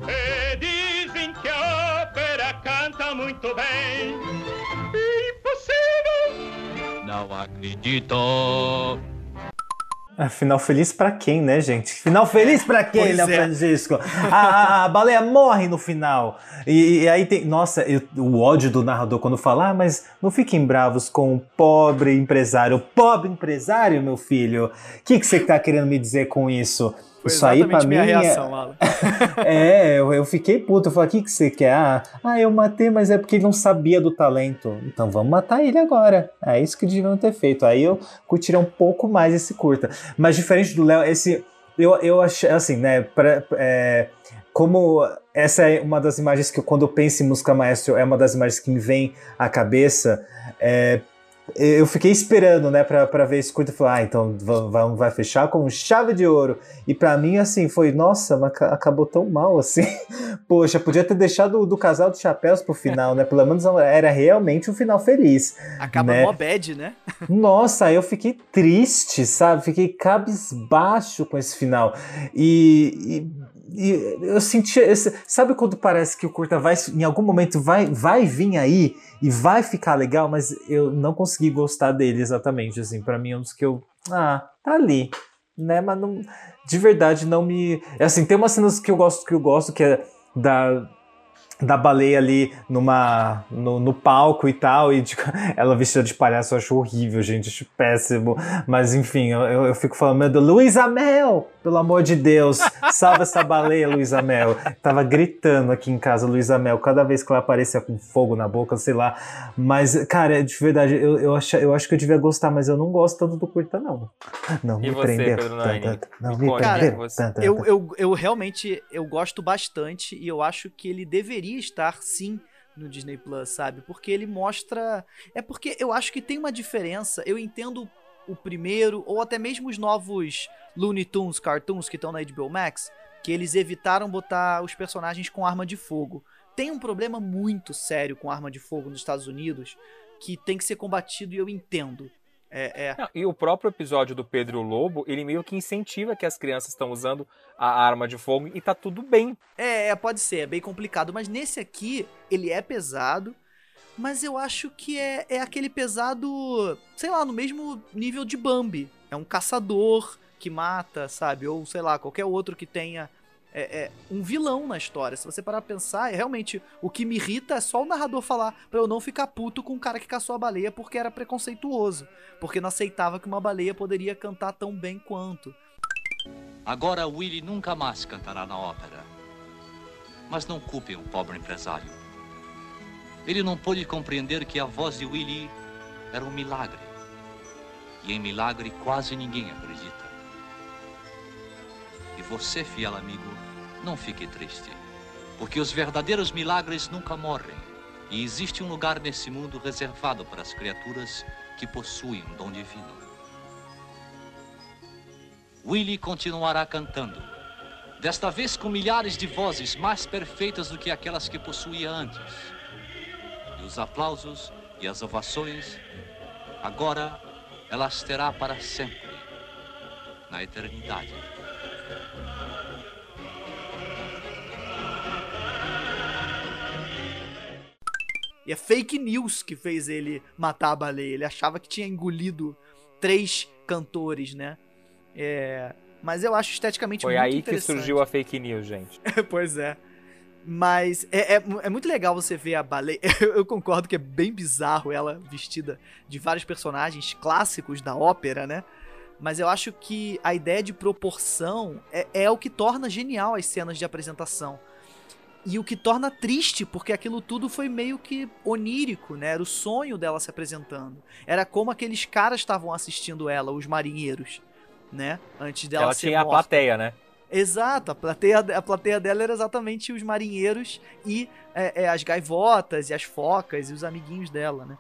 E dizem que a ópera canta muito bem. Impossível. Não acredito. Ah, final feliz pra quem, né, gente? Final feliz pra quem, Pois Léo é. Francisco? A, a- a baleia morre no final. E, e aí tem. Nossa, eu- o ódio do narrador quando fala, ah, mas não fiquem bravos com o pobre empresário. Pobre empresário, meu filho? O que, que você tá querendo me dizer com isso? Foi isso aí pra exatamente mim. minha é- reação, Alan. é, eu, eu fiquei puto. Eu falei, o que, que você quer? Ah, ah, eu matei, mas é porque ele não sabia do talento. Então vamos matar ele agora. É isso que deviam ter feito. Aí eu curtiria um pouco mais esse curta. Mas diferente do Léo, esse. Eu, eu achei, assim, né? pra- é, como essa é uma das imagens que, quando eu penso em música maestro, é uma das imagens que me vem à cabeça. é, eu fiquei esperando, né, pra, pra ver esse curta e falar, ah, então va- va- vai fechar com chave de ouro. E pra mim, assim, foi, nossa, mas ca- acabou tão mal, assim. Poxa, podia ter deixado o do casal de chapéus pro final, né? Pelo menos era realmente um final feliz. Acaba Né? mó bad, né? Nossa, eu fiquei triste, sabe? Fiquei cabisbaixo com esse final. E, e- e eu senti. esse- sabe quando parece que o curta vai, em algum momento vai, vai vir aí e vai ficar legal, mas eu não consegui gostar dele exatamente. Assim, para mim é um dos que eu. Ah, tá ali. Né? Mas não, de verdade não me. Assim, tem umas cenas que eu gosto que eu gosto, que é da da baleia ali numa, no, no palco e tal, e de- ela vestida de palhaço, eu acho horrível, gente, acho péssimo. Mas enfim, eu, eu, fico falando, meu Deus, Luísa Mel! Pelo amor de Deus, salva essa baleia, Luísa Mel. Tava gritando aqui em casa, Luísa Mel, cada vez que ela aparecia com fogo na boca, sei lá. Mas, cara, de verdade, eu, eu, acho, eu acho que eu devia gostar, mas eu não gosto tanto do curta, não. Não, E me você? Tanta- Não, Me me você- tanta- Eu, eu, eu realmente eu gosto bastante e eu acho que ele deveria estar sim no Disney Plus, sabe? Porque ele mostra. É porque eu acho que tem uma diferença. Eu entendo o primeiro, ou até mesmo os novos Looney Tunes cartoons que estão na HBO Max, que eles evitaram botar os personagens com arma de fogo. Tem um problema muito sério com arma de fogo nos Estados Unidos que tem que ser combatido e eu entendo. É, é, Não, e o próprio episódio do Pedro Lobo, ele meio que incentiva que as crianças estão usando a arma de fogo e tá tudo bem. É, é, pode ser, é bem complicado. Mas nesse aqui, ele é pesado. Mas eu acho que é, é aquele pesado, sei lá, no mesmo nível de Bambi. É um caçador que mata, sabe? Ou sei lá, qualquer outro que tenha é, é, um vilão na história. Se você parar pra pensar, é realmente o que me irrita é só o narrador falar pra eu não ficar puto com o cara que caçou a baleia porque era preconceituoso. Porque não aceitava que uma baleia poderia cantar tão bem quanto. Agora Willie nunca mais cantará na ópera. Mas não culpem o pobre empresário. Ele não pôde compreender que a voz de Willie era um milagre. E em milagre quase ninguém acredita. E você, fiel amigo, não fique triste. Porque os verdadeiros milagres nunca morrem. E existe um lugar nesse mundo reservado para as criaturas que possuem um dom divino. Willie continuará cantando. Desta vez com milhares de vozes mais perfeitas do que aquelas que possuía antes. E os aplausos e as ovações, agora elas terá para sempre, na eternidade. E é fake news que fez ele matar a baleia. Ele achava que tinha engolido três cantores, né? É, Mas eu acho esteticamente Foi muito aí que interessante. surgiu a fake news, gente. pois é. Mas é, é, é muito legal você ver a baleia. Eu, eu concordo que é bem bizarro ela vestida de vários personagens clássicos da ópera, né? Mas eu acho que a ideia de proporção é, é o que torna genial as cenas de apresentação. E o que torna triste, porque aquilo tudo foi meio que onírico, né? Era o sonho dela se apresentando. Era como aqueles caras estavam assistindo ela, os marinheiros, né? Antes dela Ela ser tinha a morta. plateia, né? Exato, a plateia, a plateia dela era exatamente os marinheiros e é, é, as gaivotas e as focas e os amiguinhos dela, né?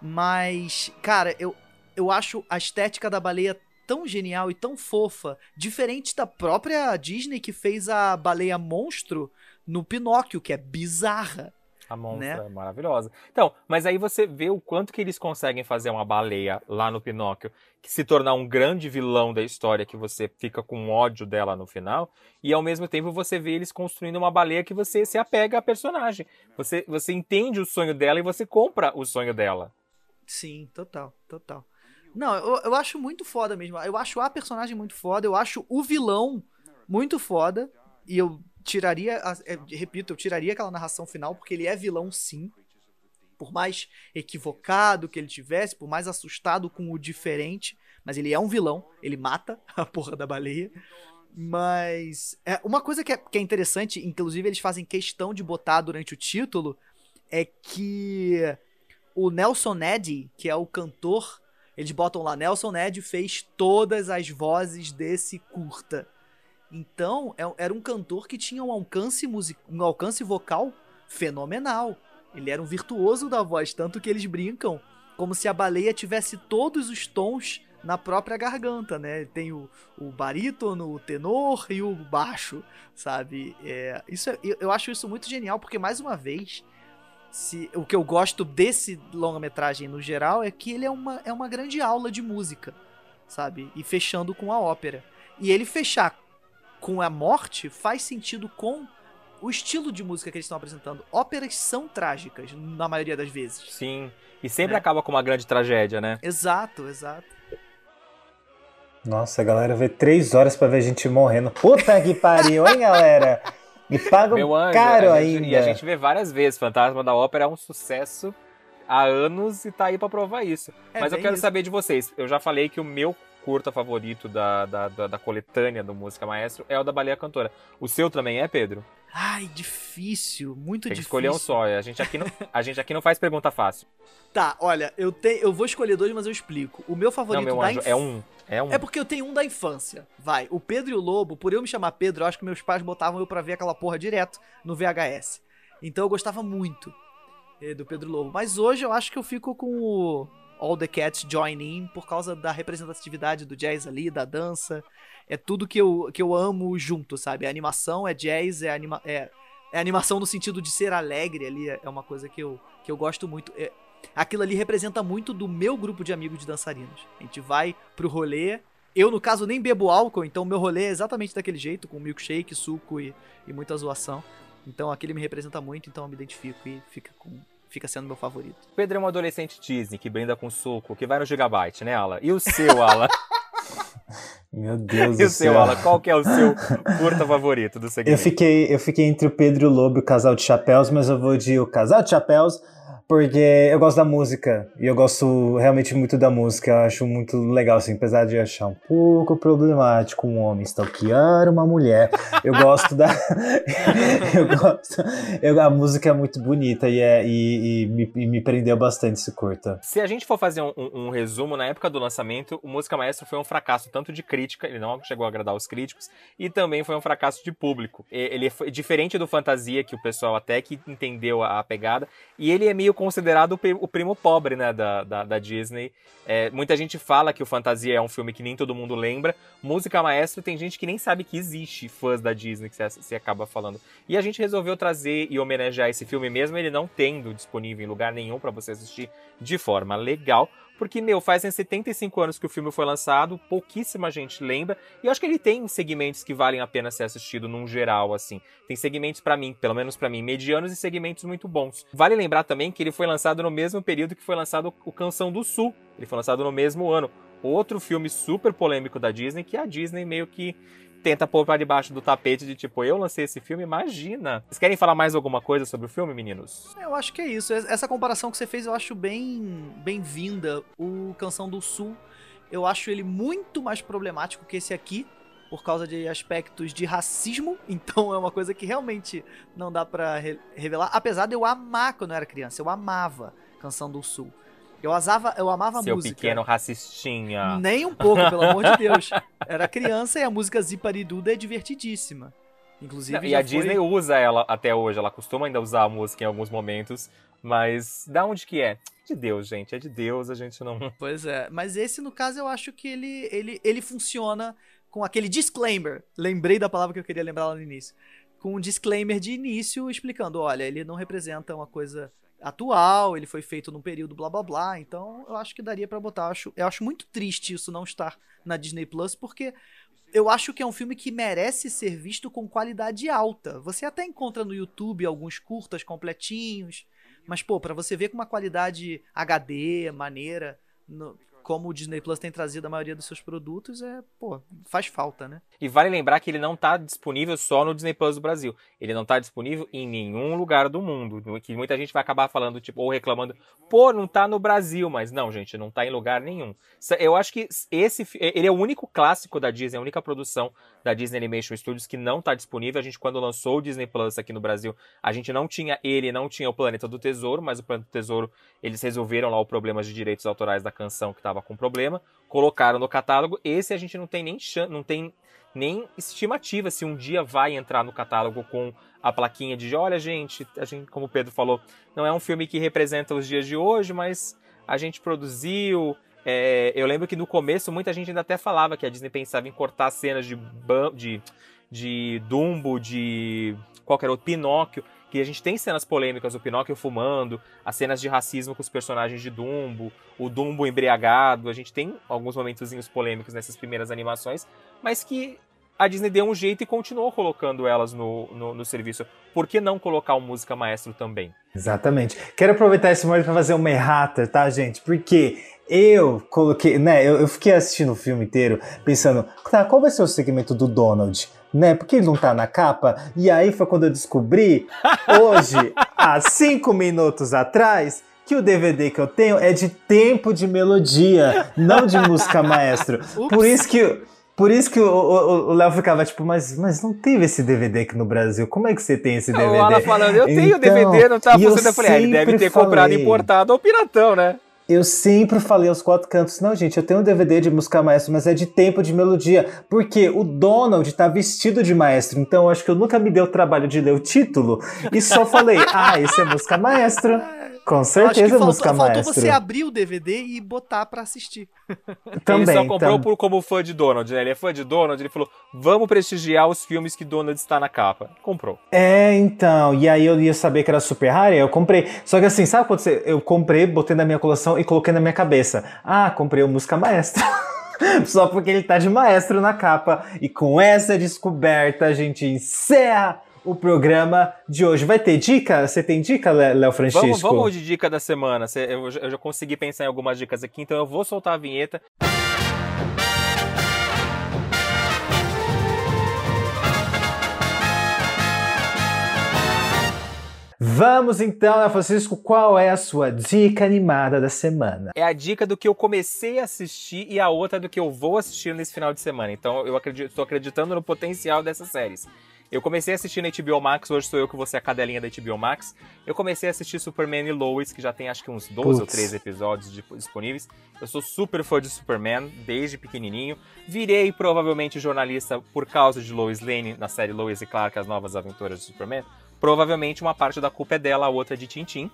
Mas, cara, eu, eu acho a estética da baleia tão genial e tão fofa, diferente da própria Disney que fez a baleia monstro no Pinóquio, que é bizarra. A monstra Né? é maravilhosa. Então, mas aí você vê o quanto que eles conseguem fazer uma baleia lá no Pinóquio que se tornar um grande vilão da história que você fica com ódio dela no final e ao mesmo tempo você vê eles construindo uma baleia que você se apega à personagem. Você, você entende o sonho dela e você compra o sonho dela. Sim, total, total. Não, eu, eu acho muito foda mesmo. Eu acho a personagem muito foda, eu acho o vilão muito foda. E eu tiraria, é, repito, eu tiraria aquela narração final, porque ele é vilão sim. Por mais equivocado que ele tivesse, por mais assustado com o diferente, mas ele é um vilão, ele mata a porra da baleia. Mas é, uma coisa que é, que é interessante, inclusive eles fazem questão de botar durante o título, é que o Nelson Ned, que é o cantor, eles botam lá, Nelson Ned fez todas as vozes desse curta. Então, é- era um cantor que tinha um alcance, music, um alcance vocal fenomenal. Ele era um virtuoso da voz, tanto que eles brincam como se a baleia tivesse todos os tons na própria garganta, né? Tem o, o barítono, o tenor e o baixo, sabe? É, isso é- eu, acho isso muito genial, porque mais uma vez, se, o que eu gosto desse longa-metragem no geral é que ele é uma, é uma grande aula de música, sabe? E fechando com a ópera. E ele fechar com a morte faz sentido com o estilo de música que eles estão apresentando. Óperas são trágicas, na maioria das vezes. Sim. E sempre Né? acaba com uma grande tragédia, né? Exato, exato. Nossa, a galera vê três horas pra ver a gente morrendo. Puta que pariu, hein, galera? E pagam Meu anjo, caro a gente- ainda. e a gente vê várias vezes. Fantasma da Ópera é um sucesso há anos e tá aí pra provar isso. É Mas eu quero isso. saber de vocês. Eu já falei que o meu curta favorito da, da, da, da coletânea do Música Maestro é o da Baleia Cantora. O seu também é, Pedro? Ai, difícil, muito Tem que difícil. escolher um só. A gente, aqui não, a gente aqui não faz pergunta fácil. Tá, olha, eu, te, eu vou escolher dois, mas eu explico. O meu Não, favorito meu da anjo, inf- é um. É um. É porque eu tenho um da infância. Vai, o Pedro e o Lobo, por eu me chamar Pedro, eu acho que meus pais botavam eu pra ver aquela porra direto no VHS. Então eu gostava muito eh, do Pedro Lobo. Mas hoje eu acho que eu fico com o All the Cats Join In por causa da representatividade do jazz ali, da dança. É tudo que eu, que eu amo junto, sabe? É animação, é jazz, é, anima é, é animação no sentido de ser alegre ali. É uma coisa que eu, que eu gosto muito. É, aquilo ali representa muito do meu grupo de amigos de dançarinos. A gente vai pro rolê. Eu, no caso, nem bebo álcool, então meu rolê é exatamente daquele jeito, com milkshake, suco e, e muita zoação. Então aquele me representa muito, então eu me identifico e fica, com, fica sendo meu favorito. Pedro é um adolescente Disney que brinda com suco, que vai no Gigabyte, né, Ala? E o seu, Ala? Meu Deus e o do seu, céu. Ala? Qual que é o seu curta favorito do segmento? Eu fiquei, eu fiquei entre o Pedro e o Lobo e o Casal de Chapéus, mas eu vou de o Casal de Chapéus porque eu gosto da música e eu gosto realmente muito da música. Eu acho muito legal, assim, apesar de achar um pouco problemático um homem stalkear uma mulher. Eu gosto da. eu gosto. eu- a música é muito bonita e, é, e, e me, e me prendeu bastante esse curta. Se a gente for fazer um, um- um resumo, na época do lançamento, o Música Maestro foi um fracasso tanto de crítica, ele não chegou a agradar os críticos, e também foi um fracasso de público. Ele foi diferente do Fantasia, que o pessoal até que entendeu a, pegada, e ele é meio considerado o, pri- o primo pobre, né, da, da, da Disney. É, muita gente fala que o Fantasia é um filme que nem todo mundo lembra. Música Maestro tem gente que nem sabe que existe fãs da Disney, que se, acaba falando. E a gente resolveu trazer e homenagear esse filme mesmo, ele não tendo disponível em lugar nenhum pra você assistir de forma legal. Porque, meu, fazem 75 anos que o filme foi lançado, pouquíssima gente lembra. E eu acho que ele tem segmentos que valem a pena ser assistido num geral, assim. Tem segmentos pra mim, pelo menos pra mim, medianos e segmentos muito bons. Vale lembrar também que ele foi lançado no mesmo período que foi lançado o Canção do Sul. Ele foi lançado no mesmo ano. Outro filme super polêmico da Disney, que a Disney meio que tenta pôr pra debaixo do tapete de tipo, eu lancei esse filme, imagina. Vocês querem falar mais alguma coisa sobre o filme, meninos? Eu acho que é isso. Essa comparação que você fez eu acho bem bem-vinda. O Canção do Sul, eu acho ele muito mais problemático que esse aqui, por causa de aspectos de racismo. Então é uma coisa que realmente não dá pra re- revelar. Apesar de eu amar quando eu era criança, eu amava Canção do Sul. Eu, asava, eu amava a Seu música. pequeno racistinha. Nem um pouco, pelo amor de Deus. Era criança e a música Zipariduda é divertidíssima. Inclusive, e a foi- Disney usa ela até hoje, ela costuma ainda usar a música em alguns momentos, mas da onde que é? De Deus, gente, é de Deus, a gente não... Pois é, mas esse no caso eu acho que ele, ele, ele funciona com aquele disclaimer. Lembrei da palavra que eu queria lembrar lá no início. Com um disclaimer de início explicando: olha, ele não representa uma coisa atual, ele foi feito num período blá blá blá. Então eu acho que daria pra botar. Eu acho, eu acho muito triste isso não estar na Disney Plus, porque eu acho que é um filme que merece ser visto com qualidade alta. Você até encontra no YouTube alguns curtas completinhos, mas pô, pra você ver com uma qualidade HD, maneira, no- como o Disney Plus tem trazido a maioria dos seus produtos, é, pô, faz falta, né? E vale lembrar que ele não tá disponível só no Disney Plus do Brasil. Ele não tá disponível em nenhum lugar do mundo. Que muita gente vai acabar falando, tipo, ou reclamando, pô, não tá no Brasil. Mas não, gente, não tá em lugar nenhum. Eu acho que esse ele é o único clássico da Disney, a única produção da Disney Animation Studios que não tá disponível. A gente, quando lançou o Disney Plus aqui no Brasil, a gente não tinha ele, não tinha o Planeta do Tesouro, mas o Planeta do Tesouro, eles resolveram lá o problema de direitos autorais da canção que tava com problema, colocaram no catálogo. Esse a gente não tem nem não tem nem estimativa se um dia vai entrar no catálogo com a plaquinha de olha, gente, a gente, como o Pedro falou, não é um filme que representa os dias de hoje, mas a gente produziu. É, eu lembro que no começo muita gente ainda até falava que a Disney pensava em cortar cenas de, de, de Dumbo, de qualquer outro, Pinóquio, que a gente tem cenas polêmicas, o Pinóquio fumando, as cenas de racismo com os personagens de Dumbo, o Dumbo embriagado, a gente tem alguns momentozinhos polêmicos nessas primeiras animações, mas que a Disney deu um jeito e continuou colocando elas no, no, no serviço. Por que não colocar o Música Maestro também? Exatamente. Quero aproveitar esse momento para fazer uma errata, tá, gente? Porque eu coloquei, né? Eu, eu fiquei assistindo o filme inteiro pensando, tá, qual vai ser o segmento do Donald? Né? Porque ele não tá na capa. E aí foi quando eu descobri, hoje, há cinco minutos atrás, que o DVD que eu tenho é de tempo de melodia, não de música maestro. Por isso que por isso que o- Léo ficava tipo, mas, mas não teve esse DVD aqui no Brasil. Como é que você tem esse DVD? O Alan falando, eu tenho Então, DVD, não tá e eu funcionando. Eu falei, ah, ele deve ter comprado falei- importado ou piratão, né? Eu sempre falei aos quatro cantos, não, gente, eu tenho um DVD de música maestro, mas é de tempo de melodia. Porque o Donald tá vestido de maestro, então acho que eu nunca me dei o trabalho de ler o título e só falei, ah, esse é música maestro. Com Acho que certeza faltou, música faltou maestro. você abrir o DVD e botar pra assistir. Também, ele só comprou tam- por, como fã de Donald, né? Ele é fã de Donald, ele falou, vamos prestigiar os filmes que Donald está na capa. Comprou. É, então. E aí eu ia saber que era super raro, e eu comprei. Só que assim, sabe quando você, eu comprei, botei na minha coleção e coloquei na minha cabeça? Ah, comprei o Música Maestra. Só porque ele tá de maestro na capa. E com essa descoberta, a gente encerra o programa de hoje. Vai ter dica? Você tem dica, Léo Francisco? Vamos, vamos de dica da semana. Cê- Eu, já- eu já consegui pensar em algumas dicas aqui, então eu vou soltar a vinheta. Vamos então, Léo Francisco, qual é a sua dica animada da semana? É a dica do que eu comecei a assistir e a outra do que eu vou assistir nesse final de semana. Então eu acredito, estou acreditando no potencial dessas séries. Eu comecei a assistir na HBO Max, hoje sou eu que vou ser a cadelinha da HBO Max. Eu comecei a assistir Superman e Lois, que já tem acho que uns 12 ou Putz. 13 episódios de- disponíveis. Eu sou super fã de Superman, desde pequenininho. Virei provavelmente jornalista por causa de Lois Lane na série Lois e Clark, As Novas Aventuras de Superman. Provavelmente uma parte da culpa é dela, a outra é de Tintin.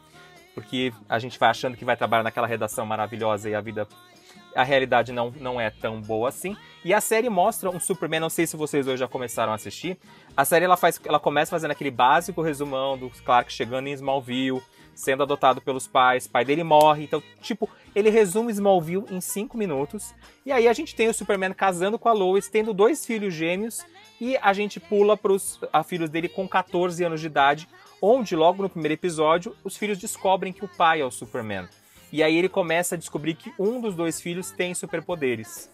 Porque a gente vai achando que vai trabalhar naquela redação maravilhosa e a vida a realidade não, não é tão boa assim. E a série mostra um Superman, não sei se vocês hoje já começaram a assistir. A série ela faz, ela começa fazendo aquele básico resumão do Clark chegando em Smallville, sendo adotado pelos pais, pai dele morre. Então, tipo, ele resume Smallville em cinco minutos. E aí a gente tem o Superman casando com a Lois, tendo dois filhos gêmeos, e a gente pula para os filhos dele com 14 anos de idade, onde logo no primeiro episódio os filhos descobrem que o pai é o Superman. E aí ele começa a descobrir que um dos dois filhos tem superpoderes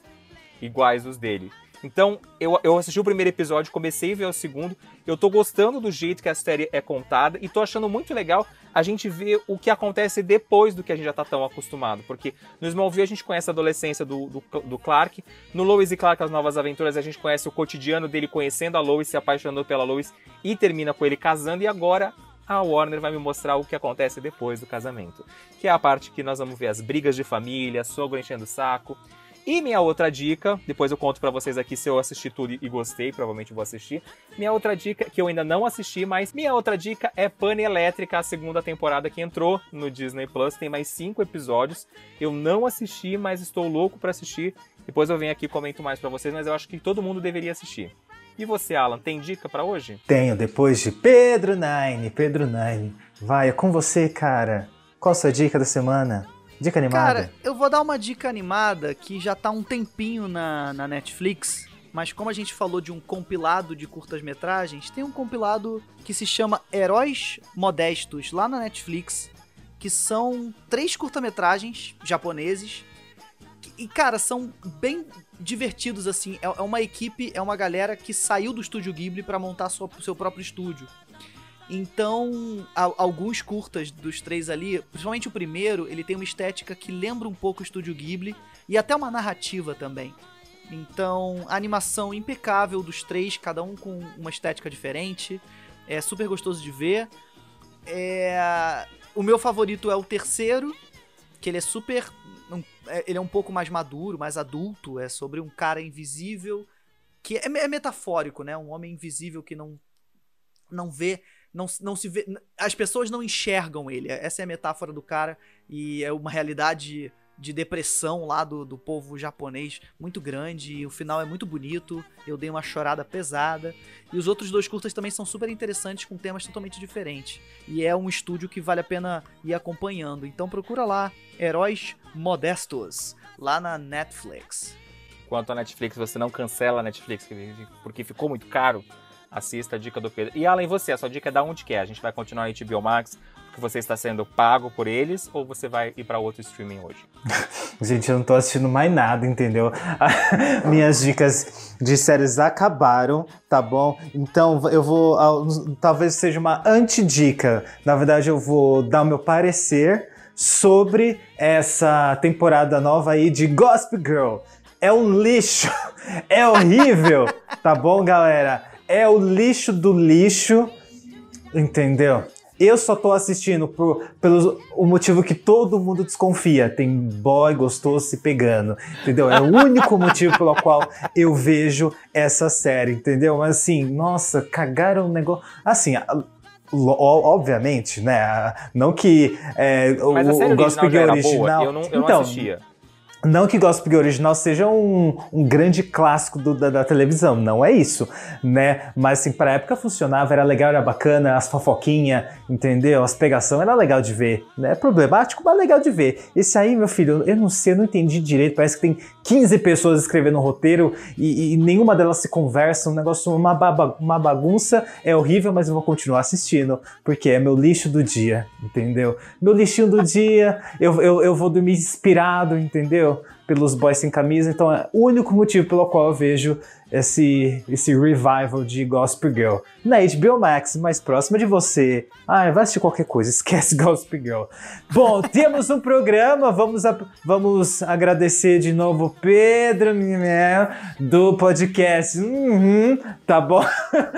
iguais os dele. Então, eu, eu assisti o primeiro episódio, comecei a ver o segundo. Eu tô gostando do jeito que a série é contada e tô achando muito legal a gente ver o que acontece depois do que a gente já tá tão acostumado. Porque no Smallville a gente conhece a adolescência do, do, do Clark, no Lois e Clark As Novas Aventuras a gente conhece o cotidiano dele conhecendo a Lois, se apaixonando pela Lois e termina com ele casando. E agora a Warner vai me mostrar o que acontece depois do casamento. Que é a parte que nós vamos ver as brigas de família, sogro enchendo o saco. E minha outra dica, depois eu conto pra vocês aqui se eu assisti tudo e gostei, provavelmente vou assistir. Minha outra dica, que eu ainda não assisti, mas minha outra dica é Pane Elétrica, a segunda temporada que entrou no Disney Plus. Tem mais cinco episódios. Eu não assisti, mas estou louco pra assistir. Depois eu venho aqui e comento mais pra vocês, mas eu acho que todo mundo deveria assistir. E você, Alan, tem dica pra hoje? Tenho, depois de Pedro Nine. Pedro Nine. Vai, é com você, cara. Qual a sua dica da semana? Dica animada? Cara, eu vou dar uma dica animada que já tá um tempinho na, na Netflix. Mas como a gente falou de um compilado de curtas-metragens, tem um compilado que se chama Heróis Modestos lá na Netflix, que são três curta-metragens japoneses. E, cara, são bem divertidos, assim. É, é uma equipe, é uma galera que saiu do estúdio Ghibli pra montar sua- seu próprio estúdio. Então, a- alguns curtas dos três ali, principalmente o primeiro, ele tem uma estética que lembra um pouco o estúdio Ghibli e até uma narrativa também. Então, a animação impecável dos três, cada um com uma estética diferente. É super gostoso de ver. É... O meu favorito é o terceiro, que ele é super. Um- é- Ele é um pouco mais maduro, mais adulto. É sobre um cara invisível. Que é, é metafórico, né? Um homem invisível que não, não vê. Não, não se vê. As pessoas não enxergam ele. Essa é a metáfora do cara. E é uma realidade de depressão lá do, do povo japonês muito grande. E o final é muito bonito. Eu dei uma chorada pesada. E os outros dois curtas também são super interessantes, com temas totalmente diferentes. E é um estúdio que vale a pena ir acompanhando. Então procura lá, Heróis Modestos, lá na Netflix. Quanto à Netflix, você não cancela a Netflix porque ficou muito caro. Assista a dica do Pedro. E e você? A sua dica é da onde que é? A gente vai continuar em HBO Max porque você está sendo pago por eles ou você vai ir para outro streaming hoje? Gente, eu não tô assistindo mais nada, entendeu? Minhas dicas de séries acabaram, tá bom? Então eu vou. Talvez seja uma antidica. Na verdade, eu vou dar o meu parecer sobre essa temporada nova aí de Gossip Girl. É um lixo, é horrível, tá bom, galera? É o lixo do lixo, entendeu? Eu só tô assistindo por, pelo o motivo que todo mundo desconfia. Tem boy gostoso se pegando, entendeu? É o único motivo pelo qual eu vejo essa série, entendeu? Mas assim, nossa, cagaram o negócio. Assim, lo- obviamente, né? Não que é, o, a o original já Girl era original. boa. Eu não, eu então, não assistia. Não que Gossip Girl original seja um, um grande clássico do- da, da televisão, não é isso, né? Mas assim, pra época funcionava, era legal, era bacana, as fofoquinhas, entendeu? As pegação era legal de ver, né? Problemático, mas legal de ver. Esse aí, meu filho, eu não sei, eu não entendi direito, parece que tem 15 pessoas escrevendo o roteiro e, e nenhuma delas se conversa, um negócio, uma, baba- uma bagunça, é horrível, mas eu vou continuar assistindo, porque é meu lixo do dia, entendeu? Meu lixinho do dia, eu, eu, eu vou dormir inspirado, entendeu? Pelos boys sem camisa, então é o único motivo pelo qual eu vejo esse, esse revival de Gossip Girl. Na HBO Max, mais próxima de você. Ah, vai assistir qualquer coisa, esquece Gossip Girl. Bom, temos um programa, vamos, a- vamos agradecer de novo Pedro do podcast. Uhum, tá bom?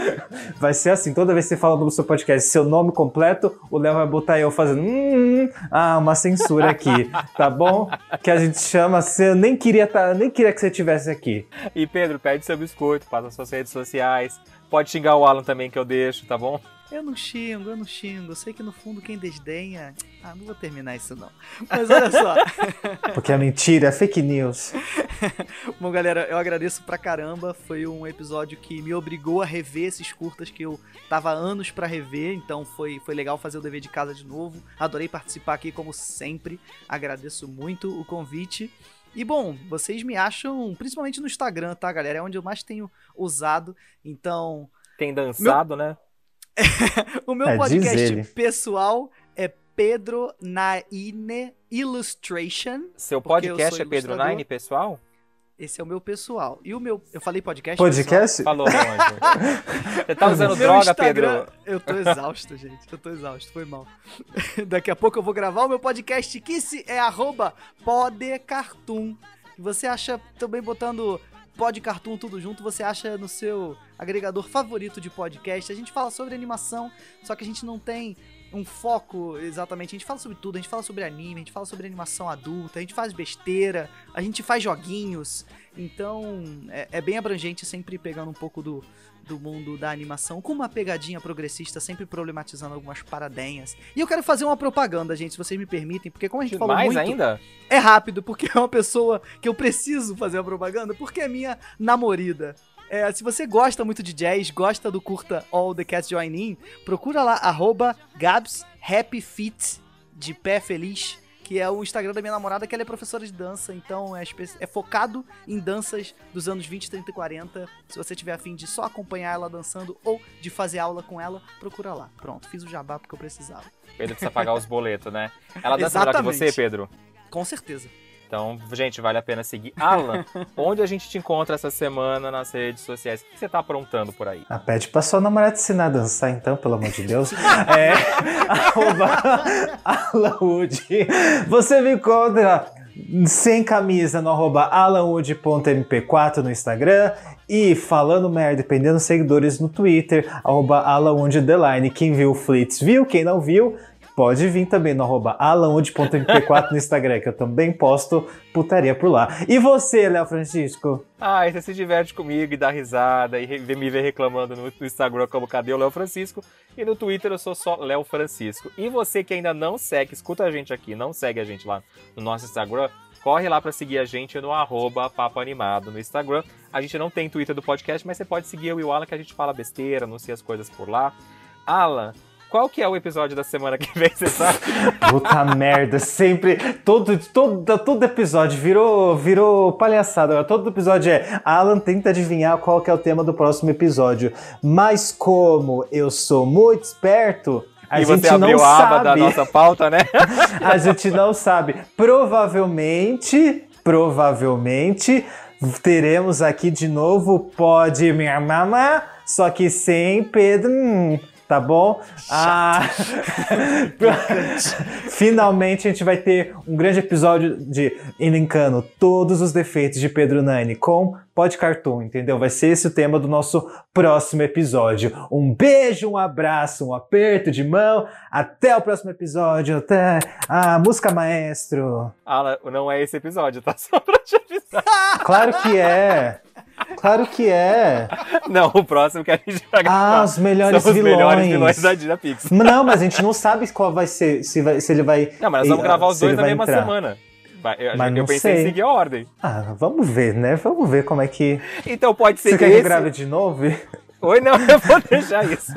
Vai ser assim, toda vez que você fala no seu podcast seu nome completo, o Léo vai botar eu fazendo uhum, ah, uma censura aqui, tá bom? Que a gente chama, eu nem queria, tá, nem queria que você estivesse aqui. E Pedro, pede seu biscoito, passa suas redes sociais. Pode xingar o Alan também que eu deixo, tá bom? Eu não xingo, eu não xingo. Eu sei que no fundo quem desdenha. Ah, não vou terminar isso não. Mas olha só. Porque é mentira, é fake news. Bom, galera, eu agradeço pra caramba. Foi um episódio que me obrigou a rever esses curtas que eu tava há anos pra rever. Então foi, foi legal fazer o dever de casa de novo. Adorei participar aqui, como sempre. Agradeço muito o convite. E bom, vocês me acham principalmente no Instagram, tá, galera? É onde eu mais tenho usado. Então, Tem dançado, né? o meu É, podcast pessoal é Pedro Naine Illustration. Seu podcast é Pedro. Nine, pessoal? Esse é o meu pessoal. E o meu. Eu falei podcast? Podcast? Falou, Anjo. Você tá usando Meu droga, Instagram- Pedro? Eu tô exausto, gente. Eu tô exausto, foi mal. Daqui a pouco eu vou gravar o meu podcast que se é arroba podecartoon. Você acha também botando podcartoon tudo junto, você acha no seu agregador favorito de podcast. A gente fala sobre animação, só que a gente não tem um foco exatamente. A gente fala sobre tudo, a gente fala sobre anime, a gente fala sobre animação adulta, a gente faz besteira, a gente faz joguinhos. Então é, é bem abrangente, sempre pegando um pouco do, do mundo da animação, com uma pegadinha progressista, sempre problematizando algumas paradenhas. E eu quero fazer uma propaganda, gente, se vocês me permitem, porque como a gente falou Mais muito, ainda? é rápido, porque é uma pessoa que eu preciso fazer a propaganda, porque é minha namorada. É, se você gosta muito de jazz, gosta do curta All the Cats Join In, procura lá, arroba Gabs Happy Fit, de pé feliz, que é o Instagram da minha namorada, que ela é professora de dança, então é, é focado em danças dos anos 20, 30 e 40. Se você tiver afim de só acompanhar ela dançando ou de fazer aula com ela, procura lá. Pronto, fiz o jabá porque eu precisava. Pedro precisa pagar os boletos, né? Ela dança melhor que você, Pedro? Com certeza. Então, gente, vale a pena seguir. Alan, onde a gente te encontra essa semana nas redes sociais? O que você tá aprontando por aí? Ah, pede pra sua namorada ensinar a dançar, então, pelo amor de Deus. é. arroba Alanwood. Você me encontra sem camisa no arroba alanwood.mp4 no Instagram. E falando merda, dependendo dos seguidores no Twitter, arroba alanwood. Quem viu o Flits viu, quem não viu. Pode vir também no arroba alanwood.mp4 no Instagram, que eu também posto putaria por lá. E você, Léo Francisco? Ah, você se diverte comigo e dá risada e me vê reclamando no Instagram como cadê o Léo Francisco? E no Twitter eu sou só Léo Francisco. E você que ainda não segue, escuta a gente aqui, não segue a gente lá no nosso Instagram, corre lá pra seguir a gente no arroba Papo Animado no Instagram. A gente não tem Twitter do podcast, mas você pode seguir eu e o Alan que a gente fala besteira, anuncia as coisas por lá. Alan, qual que é o episódio da semana que vem, você sabe? Puta merda, sempre. Todo, todo, todo episódio virou, virou palhaçada. Todo episódio é Alan tenta adivinhar qual que é o tema do próximo episódio. Mas como eu sou muito esperto, a e gente você abriu não a aba sabe. da nossa pauta, né? A gente não sabe. Provavelmente, provavelmente, teremos aqui de novo Pode Me Mamar, só que sem Pedro. hum, tá bom? Ah, finalmente a gente vai ter um grande episódio de elencando todos os defeitos de Pedro Nani com Pod Cartoon, entendeu? Vai ser esse o tema do nosso próximo episódio. Um beijo, um abraço, um aperto de mão. Até o próximo episódio. Até a música maestro. Ah, não é esse episódio, tá? Só pra te avisar. Claro que é. Claro que é. Não, o próximo que a gente vai gravar. Ah, os melhores são os vilões. melhores vilões da, da Pixar. Não, mas a gente não sabe qual vai ser, se, vai- se ele vai. Não, mas nós vamos gravar os dois na mesma entrar. semana. Eu, Mas eu não pensei sei. em seguir a ordem. Ah, vamos ver, né? Vamos ver como é que. Então pode ser Você quer que esse... eu grave de novo? Oi, não, eu vou deixar isso.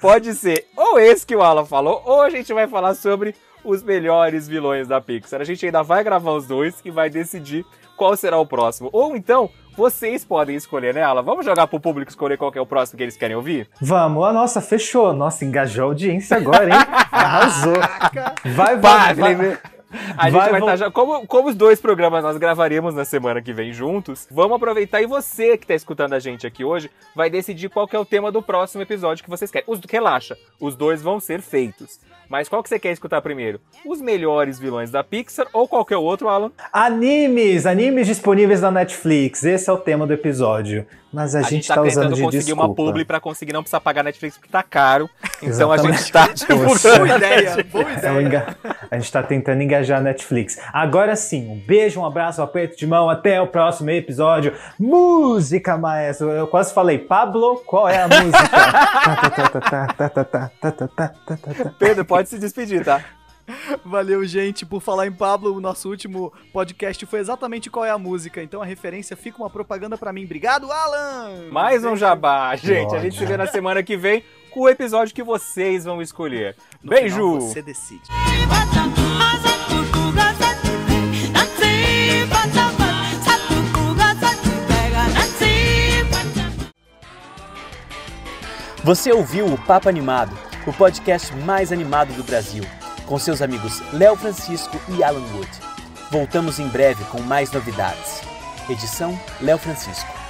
Pode ser ou esse que o Alan falou, ou a gente vai falar sobre os melhores vilões da Pixar. A gente ainda vai gravar os dois e vai decidir qual será o próximo. Ou então, vocês podem escolher, né, Alan? Vamos jogar pro público escolher qual é o próximo que eles querem ouvir? Vamos, ah, nossa, fechou. Nossa, engajou a audiência agora, hein? Arrasou. Vai, Vai, vai, vai. A gente Vai, estar já. Como, como os dois programas nós gravaremos na semana que vem juntos, vamos aproveitar e você que está escutando a gente aqui hoje vai decidir qual é o tema do próximo episódio que vocês querem. Os, relaxa, os dois vão ser feitos. Mas qual que você quer escutar primeiro? Os melhores vilões da Pixar ou qualquer outro, Alan? Animes, animes disponíveis na Netflix. Esse é o tema do episódio. Mas a, a gente, está tá usando de conseguir desculpa. uma publi para conseguir não precisar pagar Netflix porque está caro. Então Exatamente. a gente está divulgando. Tipo boa assim, né? ideia, boa ideia. É um. A gente está tentando engajar a Netflix. Agora sim, um beijo, um abraço, um aperto de mão. Até o próximo episódio. Música, maestro. Eu quase falei, Pablo, qual é a música? Pedro, pode se despedir, tá? Valeu, gente. Por falar em Pablo, o nosso último podcast foi exatamente qual é a música. Então a referência fica uma propaganda pra mim. Obrigado, Alan! Mais um jabá, gente. A gente se vê na semana que vem com o episódio que vocês vão escolher. No Beijo! final, você decide. Você ouviu o Papo Animado, o podcast mais animado do Brasil, com seus amigos Léo Francisco e Alan Wood. Voltamos em breve com mais novidades. Edição Léo Francisco.